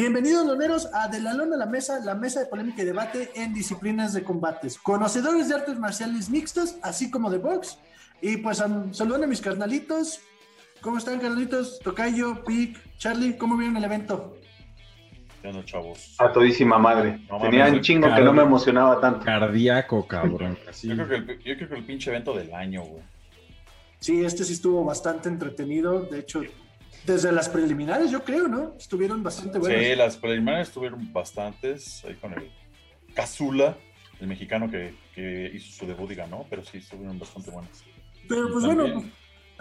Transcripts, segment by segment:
Bienvenidos, loneros, a De la Lona a la Mesa, la mesa de polémica y debate en disciplinas de combates. Conocedores de artes marciales mixtas, así como de box. Y pues um, saludan a mis carnalitos. ¿Cómo están, carnalitos? Tocayo, Pic, Charlie, ¿cómo vieron el evento? Ya chavos. A todísima madre. Tenía un chingo que no me emocionaba tanto. Cardíaco, cabrón. Yo, creo que el, yo creo que el pinche evento del año, güey. Sí, este sí estuvo bastante entretenido. De hecho, desde las preliminares, yo creo, ¿no? Estuvieron bastante buenas. Sí, las preliminares estuvieron bastantes. Ahí con el Cazula, el mexicano que, que, hizo su debut y ganó, pero sí estuvieron bastante buenas. Pero pues bueno.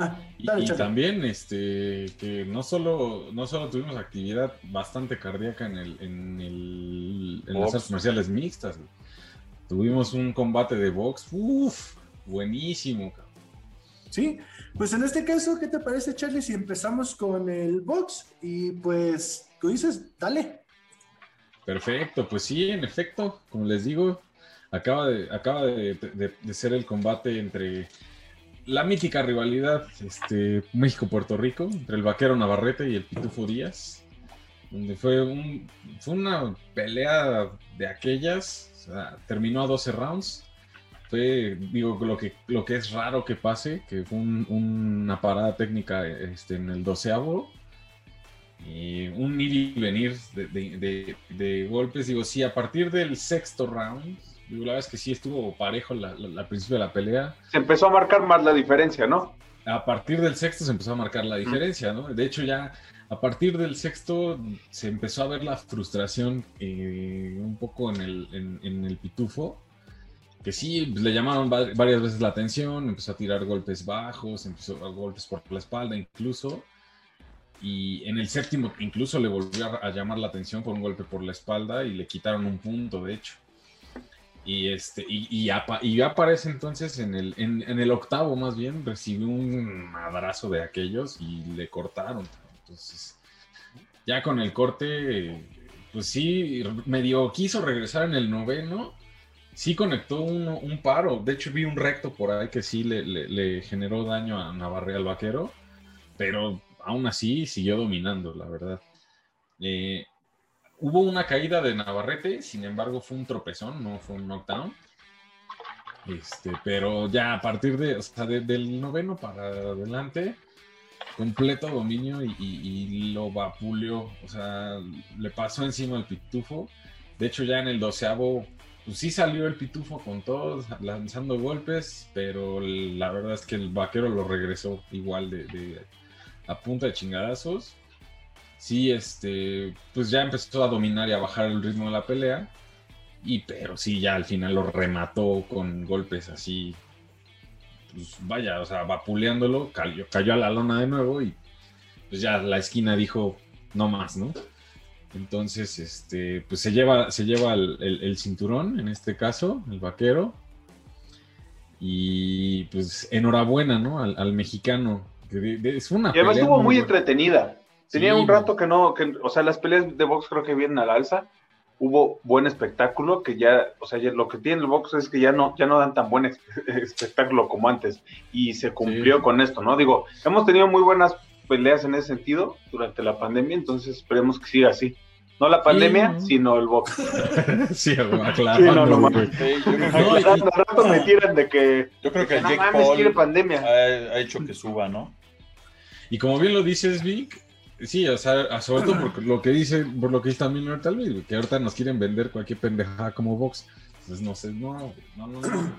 Ah, y, también este que no solo no solo tuvimos actividad bastante cardíaca en el en, el, en las artes comerciales mixtas tuvimos un combate de box uff buenísimo sí pues en este caso, ¿qué te parece, Charlie, si empezamos con el box? Y pues, tú dices, dale. Perfecto, pues sí, en efecto, como les digo, acaba de, acaba de, ser el combate entre la mítica rivalidad este, México-Puerto Rico, entre el vaquero Navarrete y el Pitufo Díaz, donde fue, un, fue una pelea de aquellas, o sea, terminó a 12 rounds, fue, digo, lo que, lo que es raro que pase, que fue una parada técnica este, en el doceavo. Y un ir y venir de, golpes, digo, sí, a partir del sexto round, digo, la verdad es que sí estuvo parejo al principio de la pelea. Se empezó a marcar más la diferencia, ¿no? A partir del sexto se empezó a marcar la diferencia, ¿no? De hecho, ya a partir del sexto se empezó a ver la frustración eh, un poco en el, en el pitufo que sí, pues, le llamaron varias veces la atención, empezó a tirar golpes bajos, empezó a golpes por la espalda incluso. Y en el séptimo incluso le volvió a, llamar la atención por un golpe por la espalda y le quitaron un punto, de hecho. Y, este, y, y, aparece entonces en el, en, el octavo más bien, recibió un madrazo de aquellos y le cortaron. Entonces, ya con el corte, pues sí, medio quiso regresar en el noveno, sí conectó un paro. De hecho, vi un recto por ahí que sí le, generó daño a Navarre al vaquero, pero aún así siguió dominando, la verdad. Eh, hubo una caída de Navarrete, sin embargo, fue un tropezón, no fue un knockdown. Este, pero ya a partir de, del noveno para adelante, completo dominio y, y, lo vapuleó, o sea, le pasó encima al pitufo. De hecho, ya en el doceavo pues sí salió el pitufo con todos, lanzando golpes, pero la verdad es que el vaquero lo regresó igual de, a punta de chingadazos. Sí, este, pues ya empezó a dominar y a bajar el ritmo de la pelea. Y pero sí, ya al final lo remató con golpes así. Pues vaya, o sea, vapuleándolo, cayó, cayó a la lona de nuevo y pues ya la esquina dijo no más, ¿no? Entonces, este, pues se lleva, se lleva el, cinturón, en este caso, el vaquero. Y pues enhorabuena, ¿no? Al, mexicano. Es una y además estuvo muy, entretenida. Tenía un rato que no, que, o sea, las peleas de box creo que vienen al alza. Hubo buen espectáculo, que ya, o sea, lo que tiene el box es que ya no, ya no dan tan buen espectáculo como antes. Y se cumplió con esto, ¿no? Digo, hemos tenido muy buenas peleas en ese sentido durante la pandemia, entonces esperemos que siga así. No la pandemia, sino el box. sí, claro. Sí, no, no, no, rato me tiran de que. Yo creo que el Jake Paul pandemia. Ha, hecho que suba, ¿no? Y como bien lo dices, Vic, sí, o sea, sobre todo por lo que dice, por lo que dice también ahorita Luis, que ahorita nos quieren vender cualquier pendejada como box. Entonces, no sé, no, no, no, no.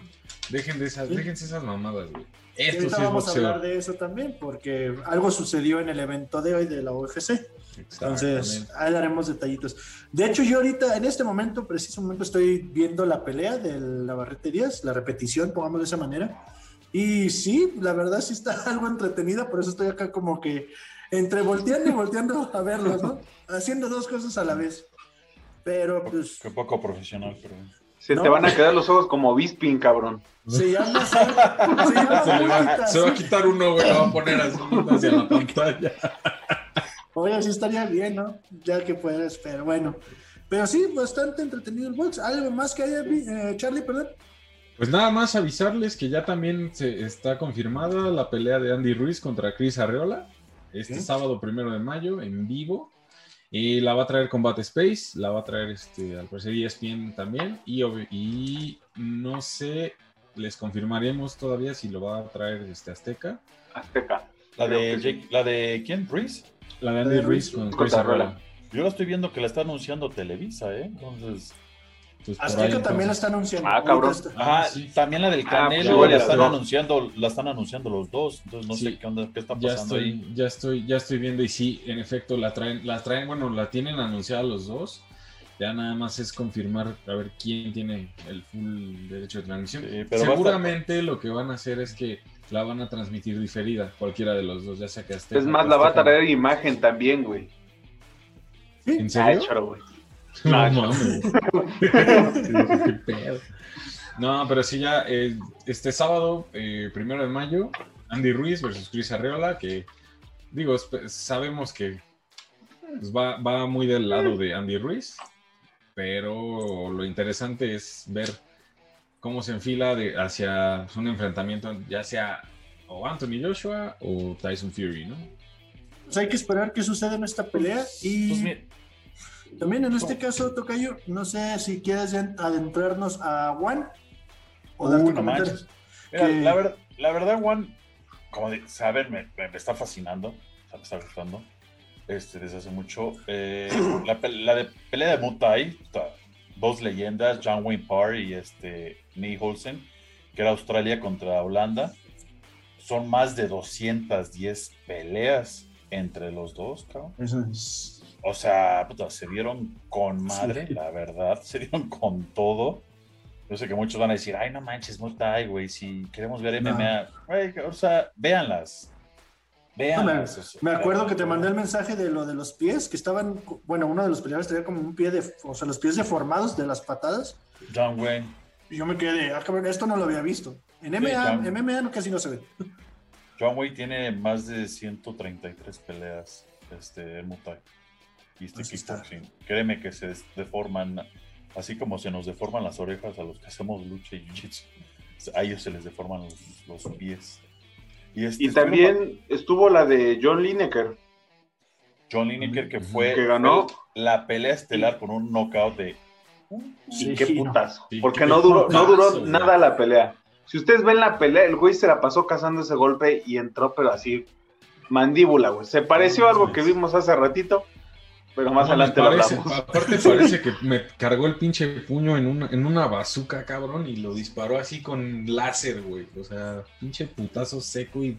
Dejen de esas, déjense esas mamadas, güey. Esto sí vamos a hablar de eso también, porque algo sucedió en el evento de hoy de la UFC. Entonces, ahí daremos detallitos. De hecho, yo ahorita, en este momento, preciso momento, estoy viendo la pelea de la Barrete Díaz, la repetición, pongamos de esa manera. Y sí, la verdad sí está algo entretenida, por eso estoy acá como que entre volteando y volteando a verlos, ¿no? Haciendo dos cosas a la vez. Pero pues... Qué poco profesional, pero... Se te van a quedar los ojos como Bisping, cabrón. Se llama se, se, va a quitar uno, güey, lo va a poner así hacia la pantalla. Oye, sí estaría bien, ¿no? Ya que puedes, pero bueno. Pero sí, bastante entretenido el box. ¿Algo más que haya, eh, Charlie, perdón? Pues nada más avisarles que ya también se está confirmada la pelea de Andy Ruiz contra Chris Arreola. Este sábado primero de mayo, en vivo. Y la va a traer Combat Space, la va a traer este, al parecer ESPN también. Y, y no sé, les confirmaremos todavía si lo va a traer este Azteca. Azteca. La de, ¿La de quién? ¿Reese? La de Andy Reese con Chris Yo la estoy viendo que la está anunciando Televisa, ¿eh? Entonces. Pues Azteca también la está anunciando. Ah, cabrón. Ah, también la del ah, pues Canelo la están anunciando, la están anunciando los dos. Entonces no sé qué onda, qué está pasando ya estoy, ahí. Ya estoy, ya estoy viendo y sí, en efecto la traen, la traen, bueno, la tienen anunciada los dos. Ya nada más es confirmar a ver quién tiene el full derecho de transmisión. Seguramente lo que van a hacer es que la van a transmitir diferida, cualquiera de los dos, ya sea que esté. Es más, la va a traer imagen también, güey. ¿En serio? No, no, pero sí ya, eh, este sábado, eh, primero de mayo, Andy Ruiz versus Chris Arreola, que digo, sabemos que pues, va, va muy del lado de Andy Ruiz, pero lo interesante es ver cómo se enfila de, hacia un enfrentamiento, ya sea o Anthony Joshua o Tyson Fury, ¿no? Pues hay que esperar qué sucede en esta pelea y pues también en este caso, Tocayo, no sé si quieres adentrarnos a Juan o dar uh, comentarios. la, verdad, Juan, como de, saber, me, me, está fascinando, me está gustando este, desde hace mucho. Eh, la, de pelea de Muay dos leyendas, John Wayne Parr y este, Nee Holsen, que era Australia contra Holanda. Son más de 210 peleas entre los dos, cabrón. Eso es o sea, se dieron con madre, la verdad, se dieron con todo. Yo sé que muchos van a decir, ay, no manches, no güey, si queremos ver MMA, o sea, véanlas. Véanlas. me, acuerdo que te mandé el mensaje de lo de los pies, que estaban, bueno, uno de los peleadores tenía como un pie de, o sea, los pies deformados de las patadas. John Wayne. Y yo me quedé, ah, cabrón, esto no lo había visto. En MMA, MMA casi no se ve. John Wayne tiene más de 133 peleas este, en Muay este kickboxing. Créeme que se deforman, así como se nos deforman las orejas a los que hacemos lucha y jiu-jitsu, a ellos se les deforman los, pies. Y, este, también estuvo la de John Lineker. John Lineker que fue que ganó la pelea estelar con un knockout de sí, qué putazo. Porque no duró, no duró nada la pelea. Si ustedes ven la pelea, el güey se la pasó cazando ese golpe y entró, pero así, mandíbula, güey. Se pareció a algo que vimos hace ratito, pero más adelante lo hablamos. Aparte parece que me cargó el pinche puño en una, en una bazooka, cabrón, y lo disparó así con láser, güey. O sea, pinche putazo seco y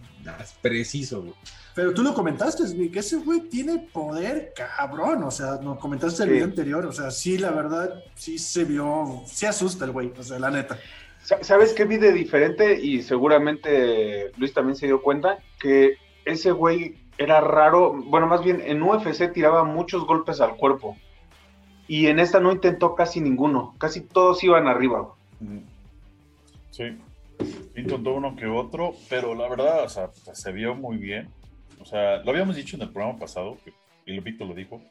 preciso, güey. Pero tú lo comentaste, que ese güey tiene poder cabrón, o sea, no comentaste el video anterior, o sea, sí, la verdad, sí se vio, sí asusta el güey, o sea, la neta. ¿Sabes qué vi de diferente? Y seguramente Luis también se dio cuenta, que ese güey era raro, bueno, más bien en UFC tiraba muchos golpes al cuerpo y en esta no intentó casi ninguno, casi todos iban arriba. Sí, intentó uno que otro, pero la verdad, o sea, se vio muy bien. O sea, lo habíamos dicho en el programa pasado, y Víctor lo dijo,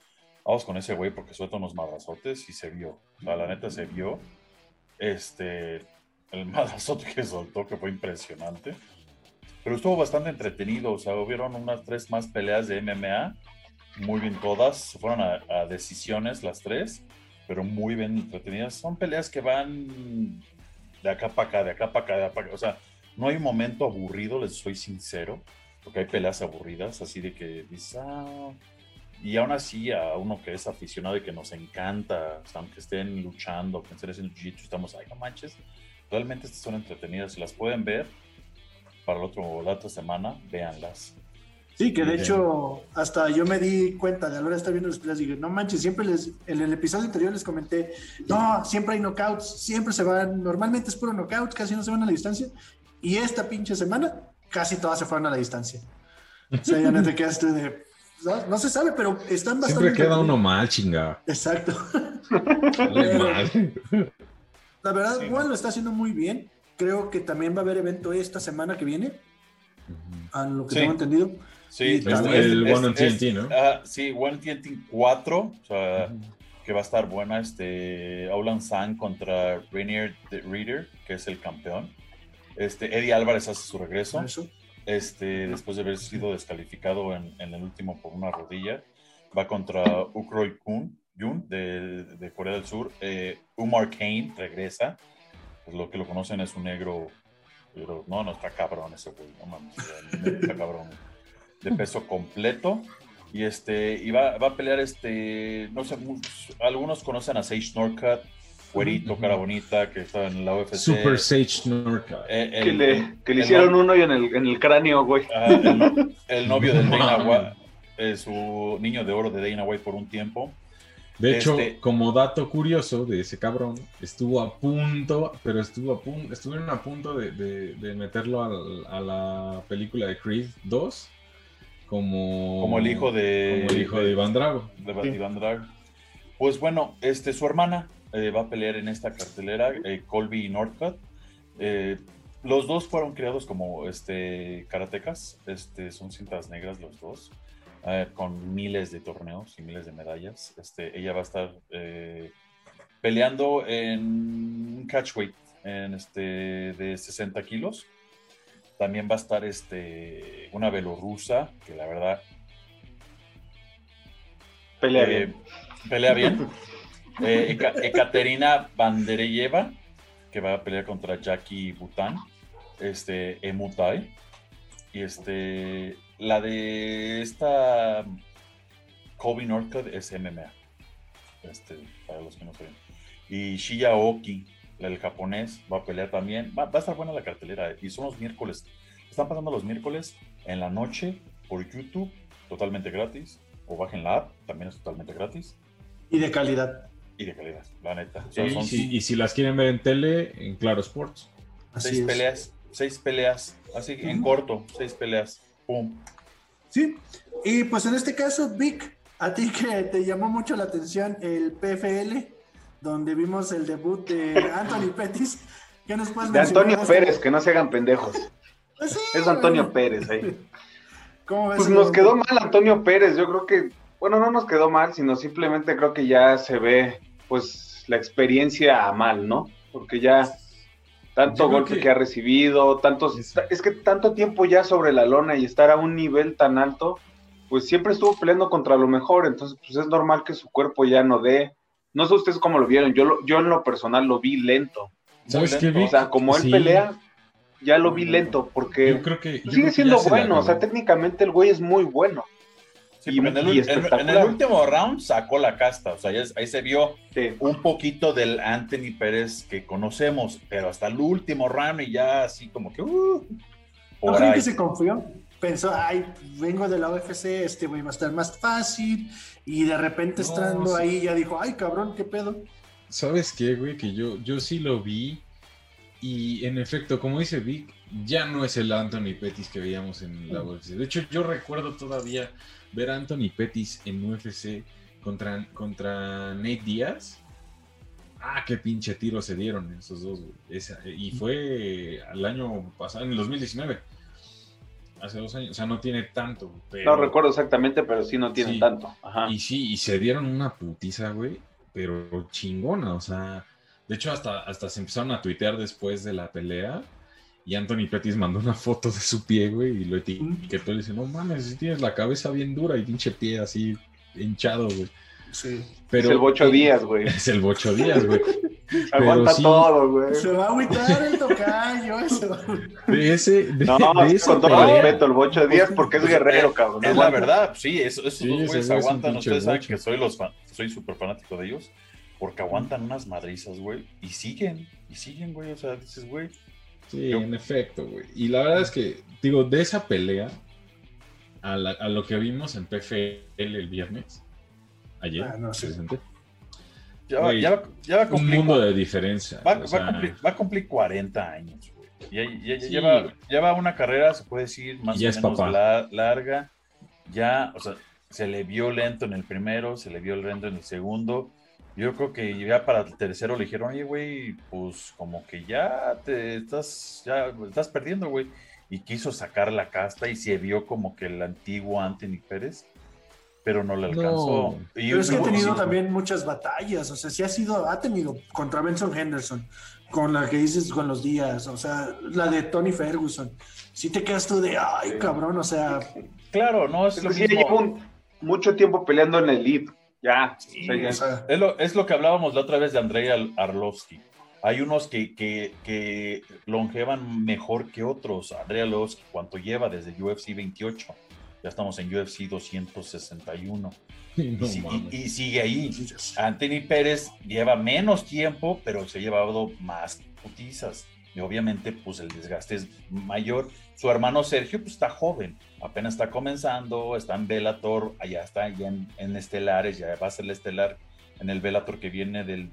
vamos con ese güey porque suelta unos madrazotes y se vio. La neta se vio. Este, el madrazote que soltó, que fue impresionante pero estuvo bastante entretenido, o sea, hubieron unas tres más peleas de MMA, muy bien todas, fueron a, decisiones las tres, pero muy bien entretenidas. Son peleas que van de acá para acá, de acá para acá, de acá, o sea, no hay momento aburrido, les soy sincero, porque hay peleas aburridas, así de que dices, ah, y aún así a uno que es aficionado y que nos encanta, aunque estén luchando, que estén haciendo jiu estamos, ay, no manches, realmente estas son entretenidas, las pueden ver para el otro, la otra semana, véanlas. Sí, que de hecho, hasta yo me di cuenta de a la hora de estar viendo las peleas y dije, no manches, siempre les, en el episodio anterior les comenté, no, siempre hay knockouts, siempre se van, normalmente es puro knockout, casi no se van a la distancia, y esta pinche semana casi todas se fueron a la distancia. O sea, ya no te quedaste de, no, se sabe, pero están bastante. Siempre queda uno mal, chinga. Exacto. la verdad, Juan lo está haciendo muy bien creo que también va a haber evento esta semana que viene, a lo que tengo entendido. Sí, el One TNT, ¿no? Uh, sí, One TNT 4, o sea, que va a estar buena. Este, Aulan San contra Rainier the Reader, que es el campeón. Este, Eddie Álvarez hace su regreso. Este, después de haber sido descalificado en, en, el último por una rodilla. va contra Ukroy Kun, Yun de, de Corea del Sur. Eh, Umar Kane regresa. Pues lo que lo conocen es un negro, pero no, no está cabrón ese güey, no mames, está cabrón. De peso completo. Y este, y va, va a pelear este, no sé, algunos conocen a Sage Norcut, güerito, cara bonita, que está en la UFC. Super Sage Norcut. Eh, que le, que le hicieron uno y en el, en el cráneo, güey. el, el, novio del Dana White, eh, su niño de oro de Dana White por un tiempo. De hecho, este como dato curioso de ese cabrón, estuvo a punto, pero estuvo a punto, estuvieron a punto de, de, meterlo a, a, la película de Creed 2 como, como el hijo de, como el hijo de, Iván Drago. De Iván Drago. Pues bueno, este, su hermana eh, va a pelear en esta cartelera, eh, Colby Northcutt. Eh, los dos fueron creados como este, karatecas, este, son cintas negras los dos, con miles de torneos y miles de medallas. Este, ella va a estar peleando en catchweight en este, de 60 kilos. También va a estar este, una belorrusa, que la verdad... Pelea bien. Pelea bien. Eh, Ekaterina Bandereyeva, que va a pelear contra Jackie Bután, este, Emutai. Y este, la de esta Kobe Northcutt es MMA, este, para los que no saben. Y Shiya Oki, el japonés, va a pelear también. Va, a estar buena la cartelera. Y son los miércoles. Están pasando los miércoles en la noche por YouTube, totalmente gratis. O bajen la app, también es totalmente gratis. Y de calidad y de calidad, la neta. y si las quieren ver en tele, en Claro Sports. seis peleas, seis peleas, así en corto, seis peleas, pum. Sí, y pues en este caso, Vic, a ti que te llamó mucho la atención el PFL, donde vimos el debut de Anthony Pettis, ¿qué nos puedes De Antonio Pérez, que no se hagan pendejos. Pues es Antonio Pérez ahí. Pues nos quedó mal Antonio Pérez, yo creo que, bueno, no nos quedó mal, sino simplemente creo que ya se ve pues la experiencia a mal, ¿no? Porque ya tanto golpe que... ha recibido, tantos, es que tanto tiempo ya sobre la lona y estar a un nivel tan alto, pues siempre estuvo peleando contra lo mejor, entonces pues es normal que su cuerpo ya no dé. No sé ustedes cómo lo vieron, yo, yo en lo personal lo vi lento. ¿Sabes qué, O sea, como él pelea, ya lo vi lento, porque yo creo que, sigue siendo bueno, o sea, técnicamente el güey es muy bueno en, el, último round sacó la casta, o sea, ahí se vio un poquito del Anthony Pérez que conocemos, pero hasta el último round y ya así como que... Uh, ¿No creen que se confió? Pensó, ay, vengo de la UFC, este güey va a estar más fácil, y de repente estando ahí ya dijo, ay, cabrón, ¿qué pedo? ¿Sabes qué, güey? Que yo, yo sí lo vi, y en efecto, como dice Vic, ya no es el Anthony Pettis que veíamos en la UFC. De hecho, yo recuerdo todavía ver a Anthony Pettis en UFC contra, contra Nate Díaz. Ah, qué pinche tiro se dieron esos dos, y fue al año pasado, en el 2019. Hace dos años, o sea, no tiene tanto. no recuerdo exactamente, pero sí no tiene tanto. Y sí, y se dieron una putiza, güey, pero chingona, o sea, de hecho hasta, hasta se empezaron a tuitear después de la pelea y Anthony Pettis mandó una foto de su pie, güey, y lo etiquetó y dice, no mames, si tienes la cabeza bien dura y pinche pie así hinchado, güey. Sí. Pero, es el Bocho Díaz, güey. Es el Bocho Díaz, güey. Aguanta todo, güey. Se va a agüitar el tocayo, eso. De ese, de, no, de con todo respeto, el Bocho Díaz porque es guerrero, cabrón. Es la verdad, sí, eso, esos dos güeyes aguantan. Ustedes saben que soy, los soy súper fanático de ellos porque aguantan unas madrizas, güey, y siguen, y siguen, güey. O sea, dices, güey, Sí, en efecto, güey. Y la verdad es que, digo, de esa pelea a, lo que vimos en PFL el viernes, ayer, ah, no, Ya, va, ya, va a cumplir. Un mundo de diferencia. Va, a, cumplir, 40 años, güey. Ya, lleva, lleva, una carrera, se puede decir, más o menos larga. Ya, o sea, se le vio lento en el primero, se le vio lento en el segundo yo creo que ya para el tercero le dijeron, oye, güey, pues como que ya te estás, ya estás perdiendo, güey. Y quiso sacar la casta y se vio como que el antiguo Anthony Pérez, pero no le alcanzó. pero es que ha tenido también muchas batallas, o sea, sí ha sido, ha tenido contra Benson Henderson, con la que dices con los días, o sea, la de Tony Ferguson. Si te quedas tú de, ay, cabrón, o sea. Claro, no es, lo mismo mucho tiempo peleando en el lead. Ya, Es, lo, es, lo, que hablábamos la otra vez de Andrei Arlovsky. Hay unos que, que, que, longevan mejor que otros. Andrei Arlovsky, ¿cuánto lleva desde UFC 28? Ya estamos en UFC 261. y, sigue ahí. Anthony Pérez lleva menos tiempo, pero se ha llevado más putizas. Y obviamente, pues el desgaste es mayor. Su hermano Sergio, pues está joven, apenas está comenzando, está en Velator, allá está ya en, Estelares, ya va a ser el Estelar en el Velator que viene del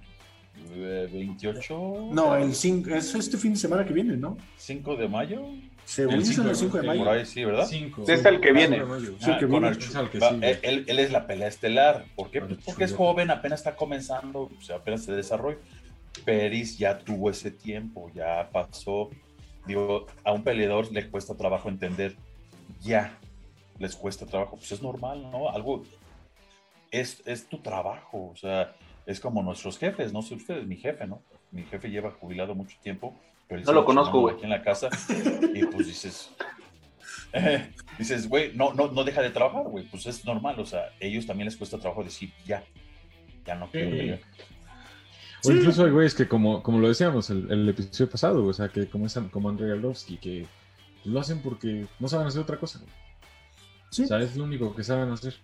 28. Eh, no, el 5, es este fin de semana que viene, ¿no? 5 de mayo. Según el 5 de mayo. Por ahí sí, ¿verdad? Cinco. es el que viene. él, es la pelea estelar. ¿Por qué? Pues porque es joven, apenas está comenzando, o sea, apenas se desarrolla. Peris ya tuvo ese tiempo, ya pasó. Digo, a un peleador le cuesta trabajo entender, ya les cuesta trabajo, pues es normal, ¿no? Algo, es, es tu trabajo, o sea, es como nuestros jefes, no sé ustedes, mi jefe, ¿no? Mi jefe lleva jubilado mucho tiempo, pero no lo conozco, güey. Aquí en la casa, y pues dices, dices, güey, no, no, no deja de trabajar, güey, pues es normal, o sea, ellos también les cuesta trabajo decir, ya, ya no quiero pelear. O incluso hay güeyes que, como, como lo decíamos el, el episodio pasado, o sea, que como, es, como Andrei Arlovsky, que lo hacen porque no saben hacer otra cosa. Sí. O sea, es lo único que saben hacer.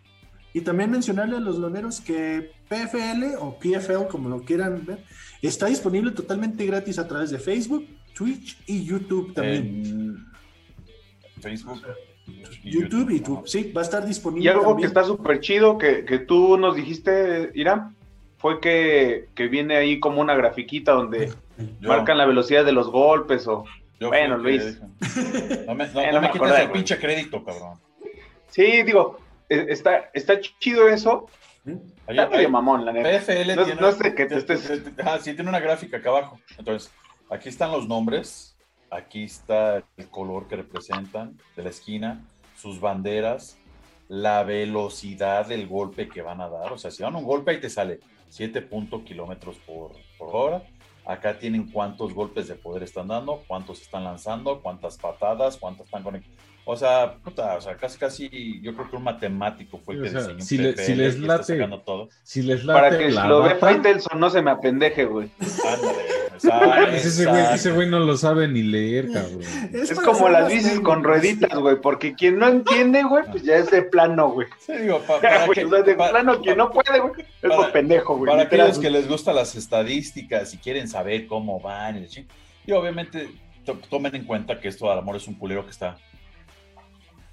Y también mencionarle a los loneros que PFL o PFL, como lo quieran ver, está disponible totalmente gratis a través de Facebook, Twitch y YouTube también. Facebook. YouTube y YouTube, sí, va a estar disponible. Y algo que está súper chido que, que, tú nos dijiste, Irán, fue que, viene ahí como una grafiquita donde marcan la velocidad de los golpes o... bueno, Luis. No me, no, me, quites el pinche crédito, cabrón. Sí, digo, e, está, está chido eso. Está medio mamón, la neta. PFL no, tiene, no sé qué te estés... Ah, sí, tiene una gráfica acá abajo. Entonces, aquí están los nombres, aquí está el color que representan de la esquina, sus banderas, la velocidad del golpe que van a dar. O sea, si dan un golpe ahí te sale 7 kilómetros por, por hora. Acá tienen cuántos golpes de poder están dando, cuántos están lanzando, cuántas patadas, cuántas están conectando. O sea, puta, o sea, casi, casi, yo creo que un matemático fue el que diseñó si, si les late, todo. Si les late Para que lo ve Faitelson no se me apendeje, güey. Ándale, ese, güey, ese güey no lo sabe ni leer, cabrón. Es, como las bicis con rueditas, güey, porque quien no entiende, güey, pues ya es de plano, güey. Sí, digo, para que, de plano, quien no puede, güey, es por pendejo, güey. Para aquellos que les gustan las estadísticas y quieren saber cómo van y, y obviamente tomen en cuenta que esto, al amor, es un culero que está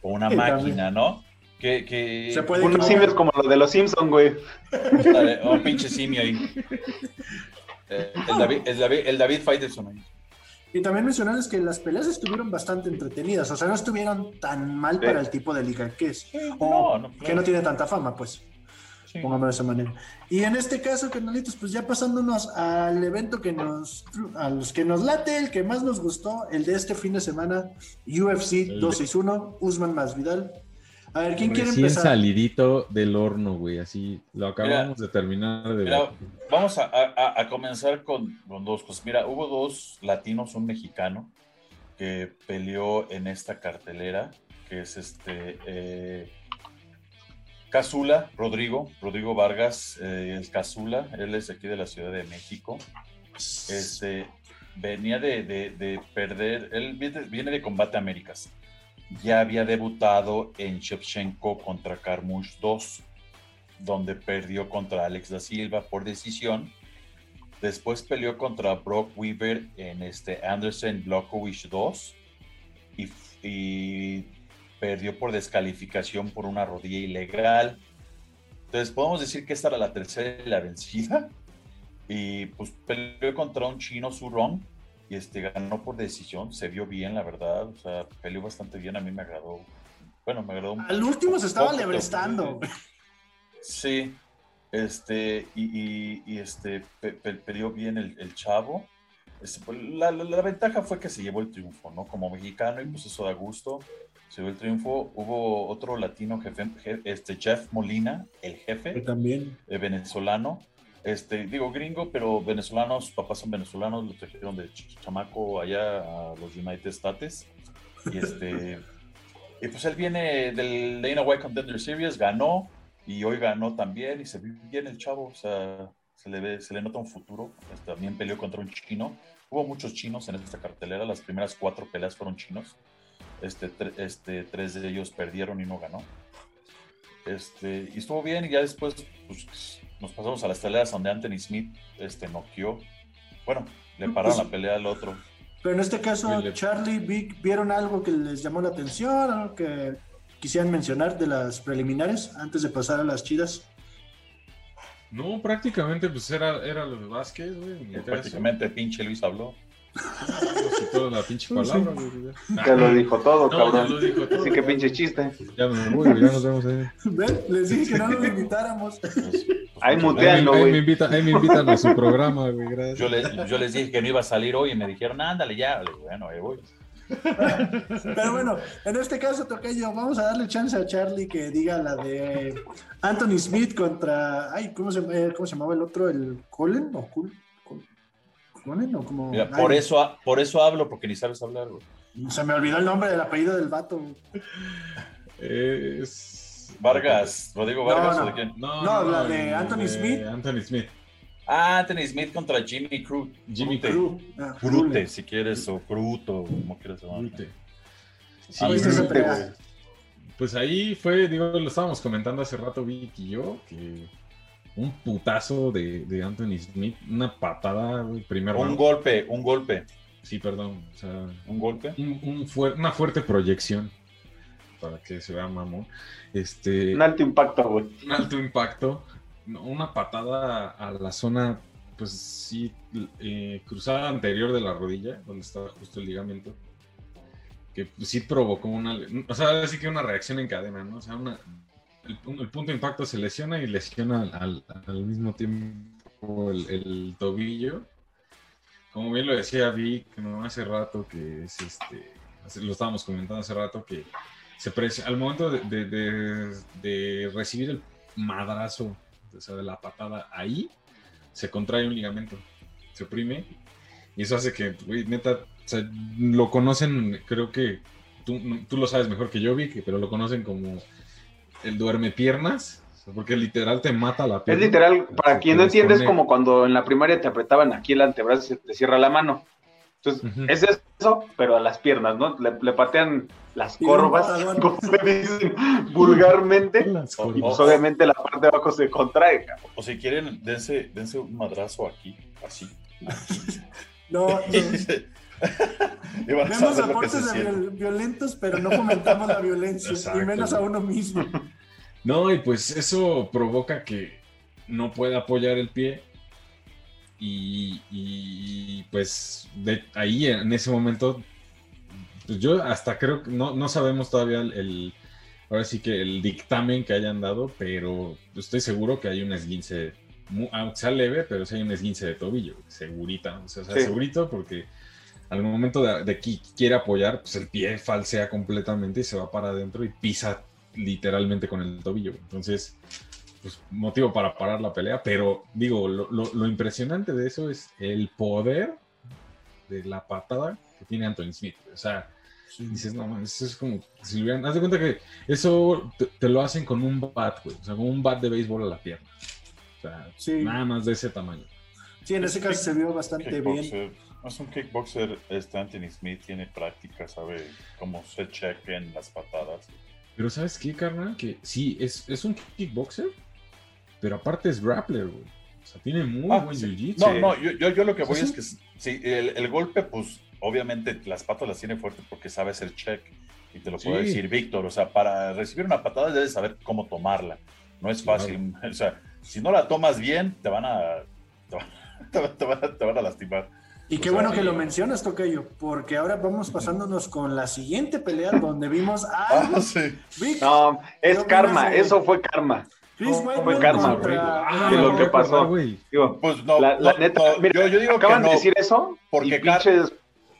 o una máquina, ¿no? Que, que... Se puede Unos simios como los de los Simpsons, güey. O un pinche simio ahí. Eh, el, David, el, David, el David Faitelson ahí. Y también mencionarles que las peleas estuvieron bastante entretenidas, o sea, no estuvieron tan mal para el tipo de liga que es, o que no tiene tanta fama, pues. Sí. de esa manera. Y en este caso, canalitos, pues ya pasándonos al evento que nos, a los que nos late, el que más nos gustó, el de este fin de semana, UFC 261, Usman Masvidal. A ver, ¿quién quiere empezar? salidito del horno, güey, así lo acabamos de terminar de mira, Vamos a, comenzar con, dos cosas. Mira, hubo dos latinos, un mexicano, que peleó en esta cartelera, que es este... Eh, Casula, Rodrigo, Rodrigo Vargas, eh, el Casula, él es aquí de la Ciudad de México. Este, venía de, perder, él viene, de Combate Américas. Ya había debutado en Shevchenko contra Carmush 2, donde perdió contra Alex da Silva por decisión. Después peleó contra Brock Weaver en este Anderson Blokowicz 2 y, y perdió por descalificación por una rodilla ilegal. Entonces podemos decir que esta era la tercera y la vencida. Y pues peleó contra un chino Surong y este ganó por decisión, se vio bien, la verdad, o sea, peleó bastante bien, a mí me agradó. Bueno, me agradó. Al último se estaba lebrestando. Sí, este, y, y, este, peleó bien el, el chavo. Este, pues, la, la, ventaja fue que se llevó el triunfo, ¿no? Como mexicano, y pues eso da gusto se el triunfo. Hubo otro latino jefe, este Jeff Molina, el jefe. también. Eh, venezolano. Este, digo gringo, pero venezolanos, papás son venezolanos, lo trajeron de chamaco allá a los United States. Y este. y pues él viene del Dana White Contender Series, ganó. y hoy ganó también y se vio bien el chavo, o sea, se le, ve, se le nota un futuro. Este, también peleó contra un chino. Hubo muchos chinos en esta cartelera, las primeras cuatro peleas fueron chinos. Este, este, tres de ellos perdieron y no ganó. Este, y estuvo bien, y ya después pues, nos pasamos a las peleas donde Anthony Smith este, noqueó. Bueno, le pararon la pelea al otro. Pero en este caso, Charlie, Vic, ¿vieron algo que les llamó la atención? ¿Algo que quisieran mencionar de las preliminares antes de pasar a las chidas? No, prácticamente pues era, era lo de Vázquez, güey. Prácticamente pinche Luis habló. Toda la pinche palabra, Ya lo dijo todo, cabrón. Así que pinche chiste. Ya me voy, ya nos vemos ahí. ¿Ven? Les dije que no nos invitáramos. Ahí muteando, güey. Ahí, me invitan, ahí me invitan a su programa, güey. Gracias. Yo les, yo les dije que no iba a salir hoy y me dijeron, ándale ya. Bueno, ahí voy. Pero bueno, en este caso, Tocayo, vamos a darle chance a Charlie que diga la de Anthony Smith contra. Ay, ¿cómo se, eh, cómo se llamaba el otro? ¿El Colin o ¿Colin o como.? por, eso, por eso hablo, porque ni sabes hablar, Se me olvidó el nombre del apellido del vato. Es. Vargas, Rodrigo Vargas no, o de quién? No, no, la de Anthony Smith. Anthony Smith. Ah, Anthony Smith contra Jimmy Cruz. Jimmy Cruz. Ah, Crute, si quieres, o Cruto, como quieras Crute. Sí, ah, pues ahí fue, digo, lo estábamos comentando hace rato Vic y yo, que un putazo de, de Anthony Smith, una patada, primero. Un golpe, un golpe. Sí, perdón. O sea, un golpe. Un, una fuerte proyección para que se vea mamón. Este, un alto impacto, güey. Un alto impacto una patada a la zona, pues sí, eh, cruzada anterior de la rodilla, donde estaba justo el ligamento, que pues, sí provocó una, o sea, sí que una reacción en cadena, ¿no? O sea, una, el, punto de impacto se lesiona y lesiona al, mismo tiempo el, tobillo. Como bien lo decía Vic, hace rato que es este, lo estábamos comentando hace rato que se al momento de, de recibir el madrazo o sea, de la patada ahí, se contrae un ligamento, se oprime, y eso hace que, güey, neta, o sea, lo conocen, creo que tú, tú lo sabes mejor que yo, Vic, pero lo conocen como el duerme piernas, porque literal te mata la pierna. Es literal, para quien no entiende, es como cuando en la primaria te apretaban aquí el antebrazo y te cierra la mano. Entonces, es eso, pero a las piernas, ¿no? Le, patean las corvas, como se dicen vulgarmente. y pues, obviamente la parte de abajo se contrae. O si quieren, dense, dense un madrazo aquí, así. no, no. Vemos aportes violentos, pero no fomentamos la violencia, y menos a uno mismo. No, y pues eso provoca que no pueda apoyar el pie y, pues de ahí en ese momento, pues yo hasta creo que no, no sabemos todavía el, ahora sí que el dictamen que hayan dado, pero estoy seguro que hay un esguince, aunque sea leve, pero sí hay un esguince de tobillo, segurita, o sea, segurito porque al momento de, que quiere apoyar, pues el pie falsea completamente y se va para adentro y pisa literalmente con el tobillo. Entonces, pues, motivo para parar la pelea, pero digo, lo, impresionante de eso es el poder de la patada que tiene Anthony Smith. O sea, dices, no, eso es como si hubieran, haz de cuenta que eso te, lo hacen con un bat, güey, o sea, con un bat de béisbol a la pierna. O sea, nada más de ese tamaño. Sí, en ese caso se vio bastante bien. Es un kickboxer, este Anthony Smith tiene práctica, sabe cómo se chequen las patadas. Pero ¿sabes qué, carnal? Que sí, es, es un kickboxer, pero aparte es grappler, güey. O sea, tiene muy ah, buen jiu-jitsu. No, no, yo, yo, lo que voy es que sí, el, el, golpe, pues, obviamente las patas las tiene fuerte porque sabe hacer check. Y te lo puede decir Víctor. O sea, para recibir una patada debes saber cómo tomarla. No es fácil. O sea, si no la tomas bien, te van a, te, van, a, te van a lastimar. Y qué bueno que lo mencionas, Tocayo, porque ahora vamos pasándonos con la siguiente pelea donde vimos a... Ah, sí. no, es karma, eso fue karma. Chris no, fue karma, güey. Ah, lo que pasó. Digo, pues no, la, la neta, mira, yo, yo, digo acaban que de decir eso porque y pinches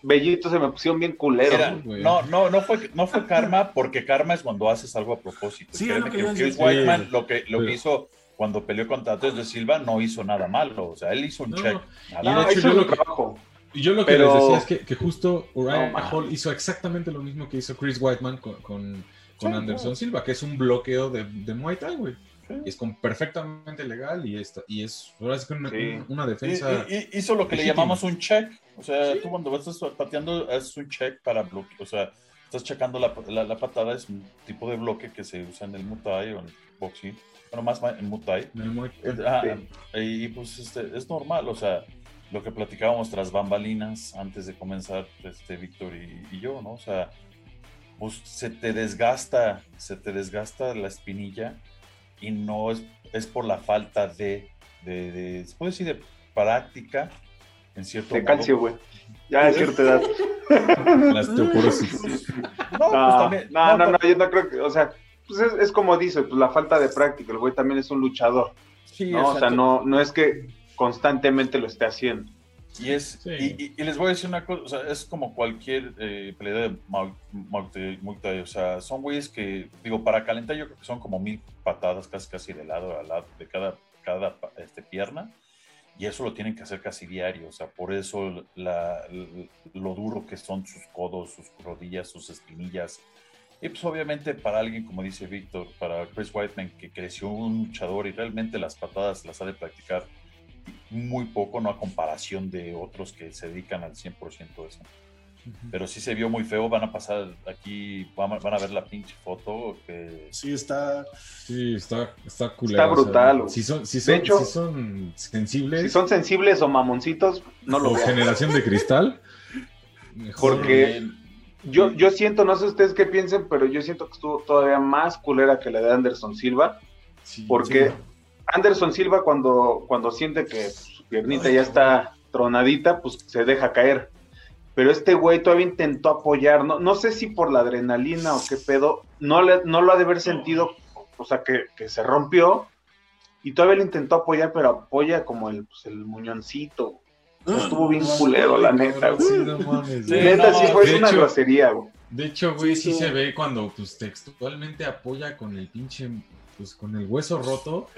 bellitos se me pusieron bien culeros. no, no, no fue, no fue karma porque karma es cuando haces algo a propósito. Sí, lo que, Chris Whiteman lo que, lo que hizo cuando peleó contra Andrés de Silva no hizo nada malo. O sea, él hizo un check. Y de hecho, yo lo, trabajo. Y yo lo que les decía es que, que justo Uriah Hall hizo exactamente lo mismo que hizo Chris Whiteman con, con, con Anderson Silva, que es un bloqueo de, de Muay Thai, güey. Y es con perfectamente legal y, esta, y es, ahora es una, una defensa. Y, hizo lo que le llamamos un check. O sea, tú cuando estás pateando es un check para bloquear. O sea, estás checando la, la, patada, es un tipo de bloque que se usa en el Muay o en el boxing. Bueno, más en Muay. y pues este, es normal, o sea, lo que platicábamos tras bambalinas antes de comenzar, este, Víctor y, y yo, ¿no? O sea, pues se te desgasta, se te desgasta la espinilla y no es, es por la falta de, de, de se puede decir, de práctica, en cierto De calcio, güey. Ya es cierta edad. La osteoporosis. No, no, pues también, no, no, no, yo no creo que, o sea, pues es, es como dice, pues la falta de práctica, el güey también es un luchador. Sí, ¿no? O sea, no, no es que constantemente lo esté haciendo. Y, es, y, les voy a decir una cosa, o sea, es como cualquier eh, pelea de multi, o sea, son güeyes que, digo, para calentar yo creo que son como mil patadas casi casi de lado a lado de cada, cada este, pierna, y eso lo tienen que hacer casi diario, o sea, por eso la, lo duro que son sus codos, sus rodillas, sus espinillas, y pues obviamente para alguien, como dice Víctor, para Chris Whiteman, que creció un luchador y realmente las patadas las ha de practicar muy poco, no a comparación de otros que se dedican al 100% de eso. Pero sí se vio muy feo, van a pasar aquí, van a, ver la pinche foto que... Sí, está... Sí, está, está Está brutal. si, son, si, son, si son sensibles... Si son sensibles o mamoncitos, no lo O generación de cristal. Porque yo, yo siento, no sé ustedes qué piensen, pero yo siento que estuvo todavía más culera que la de Anderson Silva. porque Anderson Silva cuando, cuando siente que su piernita ya está tronadita, pues se deja caer. Pero este güey todavía intentó apoyar, no, no sé si por la adrenalina o qué pedo, no, le, no lo ha de haber sentido, o sea, que, se rompió, y todavía le intentó apoyar, pero apoya como el, pues, el muñoncito. Estuvo bien culero, la neta, güey. neta, sí fue una grosería, güey. De hecho, güey, sí, se ve cuando pues textualmente apoya con el pinche pues con el hueso roto.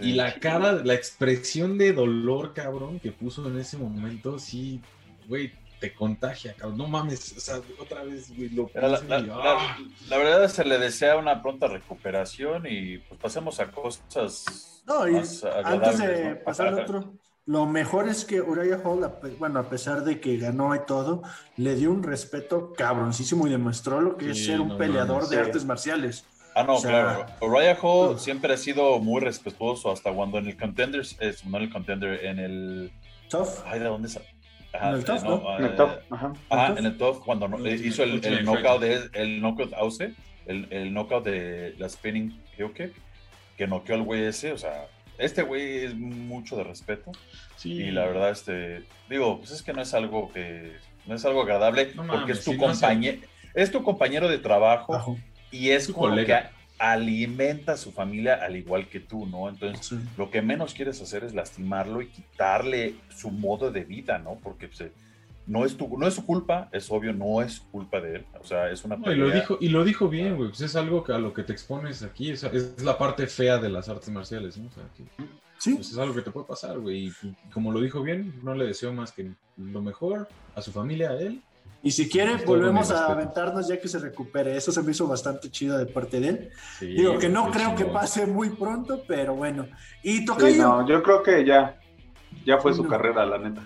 y la cara, la expresión de dolor, cabrón, que puso en ese momento, sí, güey, te contagia, cabrón. No mames, o sea, otra vez, güey, lo la, ¡ah! la, verdad se le desea una pronta recuperación y pues pasemos a cosas. No, y antes de pasar al otro. Lo mejor es que Uriah Hall, bueno, a pesar de que ganó y todo, le dio un respeto cabroncísimo y demostró lo que es ser un peleador de artes marciales. Ah, no, claro. Uriah Hall siempre ha sido muy respetuoso hasta cuando en el contender, es, no en el contender, en el... Tough. Ay, ¿de dónde sale? en el tough, ¿no? en el tough, ajá. Ajá, en el tough, cuando hizo el, el knockout de, el knockout Auce, el, el knockout de la spinning heel kick, que noqueó al güey ese, o sea, este güey es mucho de respeto. Sí. Y la verdad, este, digo, pues es que no es algo que, no es algo agradable, porque es tu compañero, es tu compañero de trabajo, y es como que alimenta a su familia al igual que tú, ¿no? Entonces, lo que menos quieres hacer es lastimarlo y quitarle su modo de vida, ¿no? Porque pues, no, es tu, no es su culpa, es obvio, no es culpa de él. O sea, es una y, lo dijo, y lo dijo bien, güey. Pues es algo que a lo que te expones aquí, es, es la parte fea de las artes marciales, ¿no? O sea, sí. Pues es algo que te puede pasar, güey. Y como lo dijo bien, no le deseo más que lo mejor a su familia, a él y si quiere, volvemos a aventarnos ya que se recupere. Eso se me hizo bastante chido de parte de él. Digo que no creo que pase muy pronto, pero bueno. Y Tocayo. no, yo creo que ya, ya fue su carrera, la neta.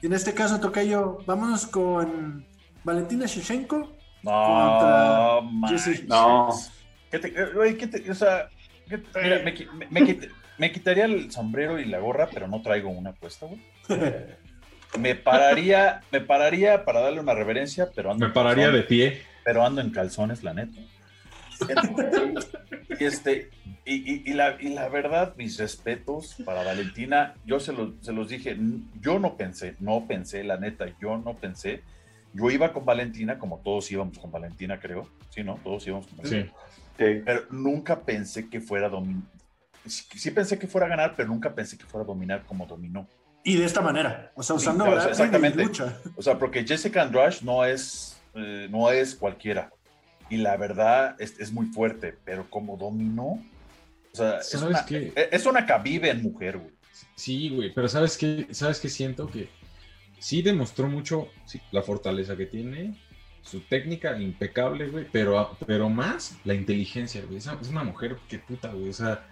Y en este caso, Tocayo, vámonos con Valentina Shevchenko. No, contra No. ¿Qué te, eh, ¿qué te, o sea, mira, me, me, me, quitaría el sombrero y la gorra, pero no traigo una puesta, güey. me pararía, me pararía para darle una reverencia, pero ando Me pararía de pie. Pero ando en calzones, la neta. y, este, y, la, y la verdad, mis respetos para Valentina, yo se, se los dije, yo no pensé, no pensé, la neta, yo no pensé. Yo iba con Valentina, como todos íbamos con Valentina, creo. Sí, ¿no? Todos íbamos con Valentina. Sí. Pero nunca pensé que fuera a dominar. Sí, pensé que fuera a ganar, pero nunca pensé que fuera a dominar como dominó. Y de esta manera, o sea, usando exactamente. lucha. O sea, porque Jessica Andrade no es, eh, no es cualquiera. Y la verdad es, es, muy fuerte, pero como dominó, o sea, es una, que... E, es una cabibe en mujer, güey. Sí, güey, pero ¿sabes qué? ¿Sabes qué siento? Que sí demostró mucho la fortaleza que tiene, su técnica impecable, güey, pero, pero más la inteligencia, güey. Es una mujer que puta, güey, o sea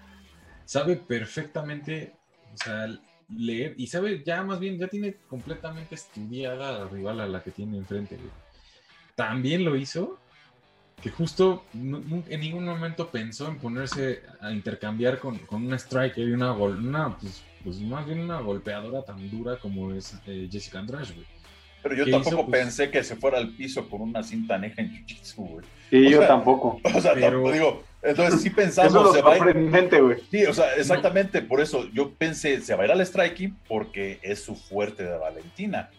sabe perfectamente, o sea, leer y sabe, ya más bien, ya tiene completamente estudiada la rival a la que tiene enfrente. Güey. También lo hizo que justo en ningún momento pensó en ponerse a intercambiar con, con una striker y una, una pues, pues, más bien una golpeadora tan dura como es eh, Jessica Andrade. Pero yo tampoco pues, pensé que se fuera al piso con una cinta neja en jiu-jitsu, güey. Y yo tampoco. O sea, pero... digo, entonces sí pensamos. Eso es sorprendente, güey. Sí, o sea, exactamente, por eso yo pensé, se va a ir al striking porque es su fuerte de Valentina.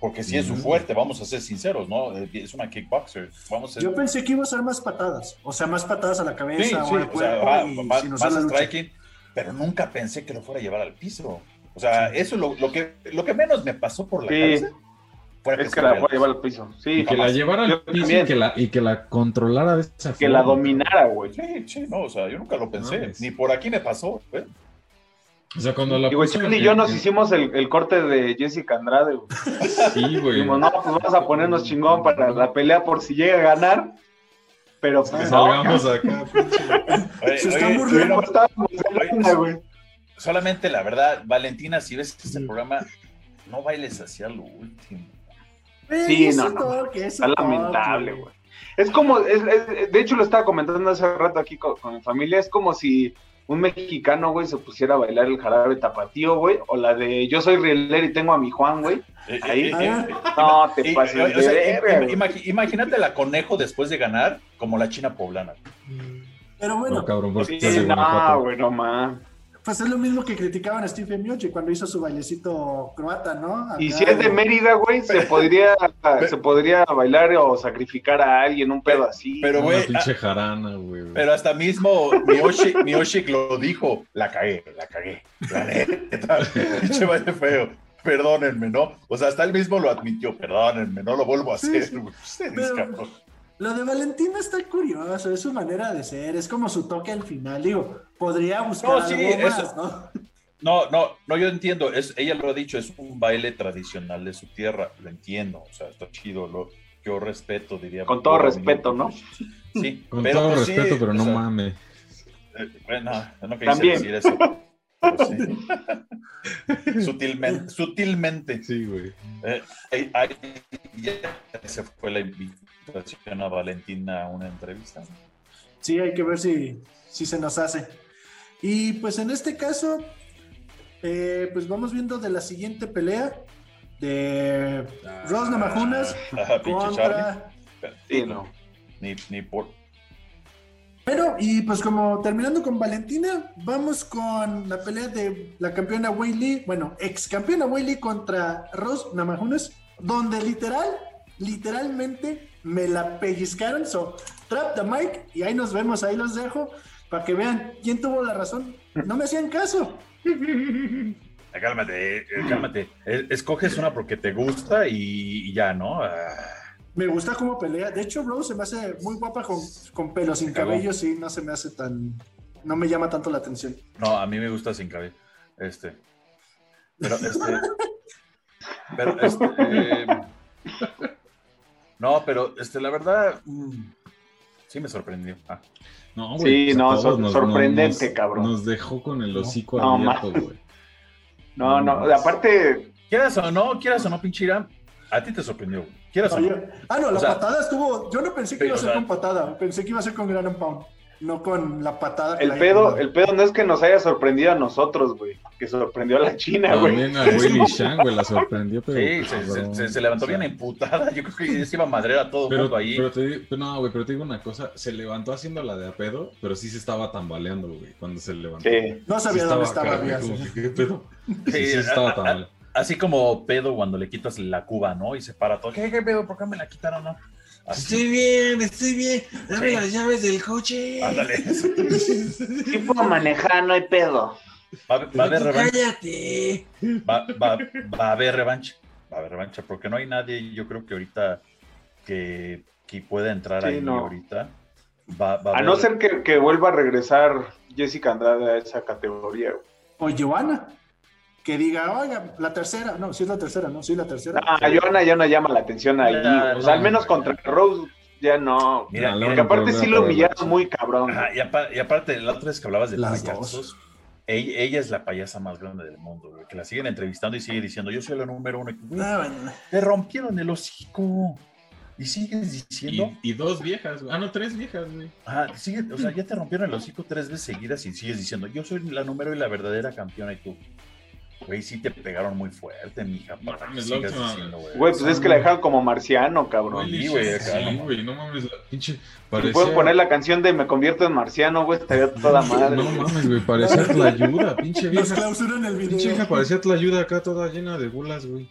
Porque si es su fuerte, vamos a ser sinceros, ¿no? Es una kickboxer. Vamos Yo pensé que iba a ser más patadas, o sea, más patadas a la cabeza sí, o al cuerpo. O sea, más, más striking, pero nunca pensé que lo fuera a llevar al piso. O sea, eso es lo, lo, que, lo que menos me pasó por la cabeza. Es que, la fuera a llevar al piso. Sí, y que la llevara al piso y que, la, y que la controlara de esa forma. Que la dominara, güey. Sí, sí, no, o sea, yo nunca lo pensé. Ni por aquí me pasó, güey. O sea, cuando la y, güey, y yo nos hicimos el, el, corte de Jessica Andrade, güey. Sí, güey. Dijimos, no, pues vamos a ponernos chingón para la pelea por si llega a ganar. Pero pues, salgamos acá. Se están burlando. güey. Solamente la verdad, Valentina, si ves este programa, no bailes hacia lo último. Sí, no, no. es lamentable, güey. Es como, es, de hecho lo estaba comentando hace rato aquí con, con mi familia, es como si un mexicano, güey, se pusiera a bailar el jarabe tapatío, güey, o la de yo soy rielero y tengo a mi Juan, güey. Eh, Ahí, eh, eh, no te pases de Imagínate la conejo después de ganar como la china poblana. Pero bueno. No, cabrón, sí, no, güey, no más. Pues es lo mismo que criticaban a Stephen Miochi cuando hizo su bailecito croata, ¿no? y si es de Mérida, güey, se podría, se podría bailar o sacrificar a alguien, un pedo así. Pero, güey. pinche jarana, güey. Pero hasta mismo Miyoshi, lo dijo, la cagué, la cagué. La neta, pinche baile feo. Perdónenme, ¿no? O sea, hasta él mismo lo admitió, perdónenme, no lo vuelvo a hacer. Sí, lo de Valentina está curioso, es su manera de ser, es como su toque al final. Digo, podría buscar algo más, ¿no? No, no, no, yo entiendo, es, ella lo ha dicho, es un baile tradicional de su tierra, lo entiendo, o sea, está chido, lo, yo respeto, diría. Con todo respeto, ¿no? Sí, con todo pues respeto, pero no mames. Eh, bueno, no quería decir eso. sutilmente, sutilmente. Sí, güey. Eh, ahí, se fue la invitación a Valentina a una entrevista. Sí, hay que ver si, si se nos hace. Y pues en este caso, eh, pues vamos viendo de la siguiente pelea de ah, Rosna Majunas ah, contra... Sí, no. Ni, ni por, pero, y pues como terminando con Valentina, vamos con la pelea de la campeona Wei bueno, ex campeona Wei contra Rose Namajunas, donde literal, literalmente me la pellizcaron. So, trap the mic y ahí nos vemos, ahí los dejo para que vean quién tuvo la razón. No me hacían caso. Cálmate, eh, cálmate. Escoges una porque te gusta y, ya, ¿no? Ah. Me gusta cómo pelea. De hecho, Rose se me hace muy guapa con, con pelo, sin cabello, sí, no se me hace tan. No me llama tanto la atención. No, a mí me gusta sin cabello. Este. Pero este. pero este. Eh, no, pero este, la verdad. Mm, sí me sorprendió. Ah. No, güey, sí, no, sorprendente, cabrón. Nos dejó con el hocico abierto, güey. No, no, aparte. Quieras o no, quieras o no, pinchira, a ti te sorprendió, güey. Ah, no, la patada estuvo. Yo no pensé que iba a ser con patada, pensé que iba a ser con Gran Pound, no con la patada. el pedo, el pedo no es que nos haya sorprendido a nosotros, güey, que sorprendió a la China, güey. También a Willy Shang, güey, la sorprendió, pero. Sí, se, se, levantó bien emputada. Yo creo que se iba a madrear a todo el mundo ahí. Pero te, no, güey, pero te digo una cosa, se levantó haciendo la de a pedo, pero sí se estaba tambaleando, güey, cuando se levantó. Sí. No sabía dónde estaba, estaba ¿Qué pedo? Sí, sí, sí estaba tan mal así como pedo cuando le quitas la cuba, ¿no? Y se para todo. ¿Qué, qué pedo? ¿Por qué me la quitaron, no? Estoy bien, estoy bien. Dame las llaves del coche. Ándale. Sí puedo manejar, no hay pedo. Va, a haber revancha. Cállate. Va, va, va, a haber revancha. Va a haber revancha, porque no hay nadie, yo creo que ahorita que, que pueda entrar ahí ahorita. Va, va a, a no ser que, que, vuelva a regresar Jessica Andrade a esa categoría. O Joana que diga, oiga, la tercera, no, sí es la tercera, no, sí la tercera. Ah, Joana ya no llama la atención ahí, o sea, al menos contra Rose ya no, Mira, porque aparte sí lo humillaron muy cabrón. y, aparte, la otra vez que hablabas de Las payasos, ella, es la payasa más grande del mundo, güey, que la siguen entrevistando y sigue diciendo, yo soy la número uno. Te rompieron el hocico. Y sigues diciendo. Y, dos viejas, ah, no, tres viejas, güey. Ah, sigue, o sea, ya te rompieron el hocico tres veces seguidas y sigues diciendo, yo soy la número y la verdadera campeona y tú. Güey, sí te pegaron muy fuerte, mija. Para no, güey. pues es que la dejaron como marciano, cabrón. Sí, güey, sí, güey, no mames, la pinche. Parecía... Puedes poner la canción de Me convierto en marciano, güey, estaría toda madre. No mames, güey, parecía la ayuda, pinche vieja. Nos en el video. Pinche vieja parecía la ayuda acá toda llena de bolas, güey.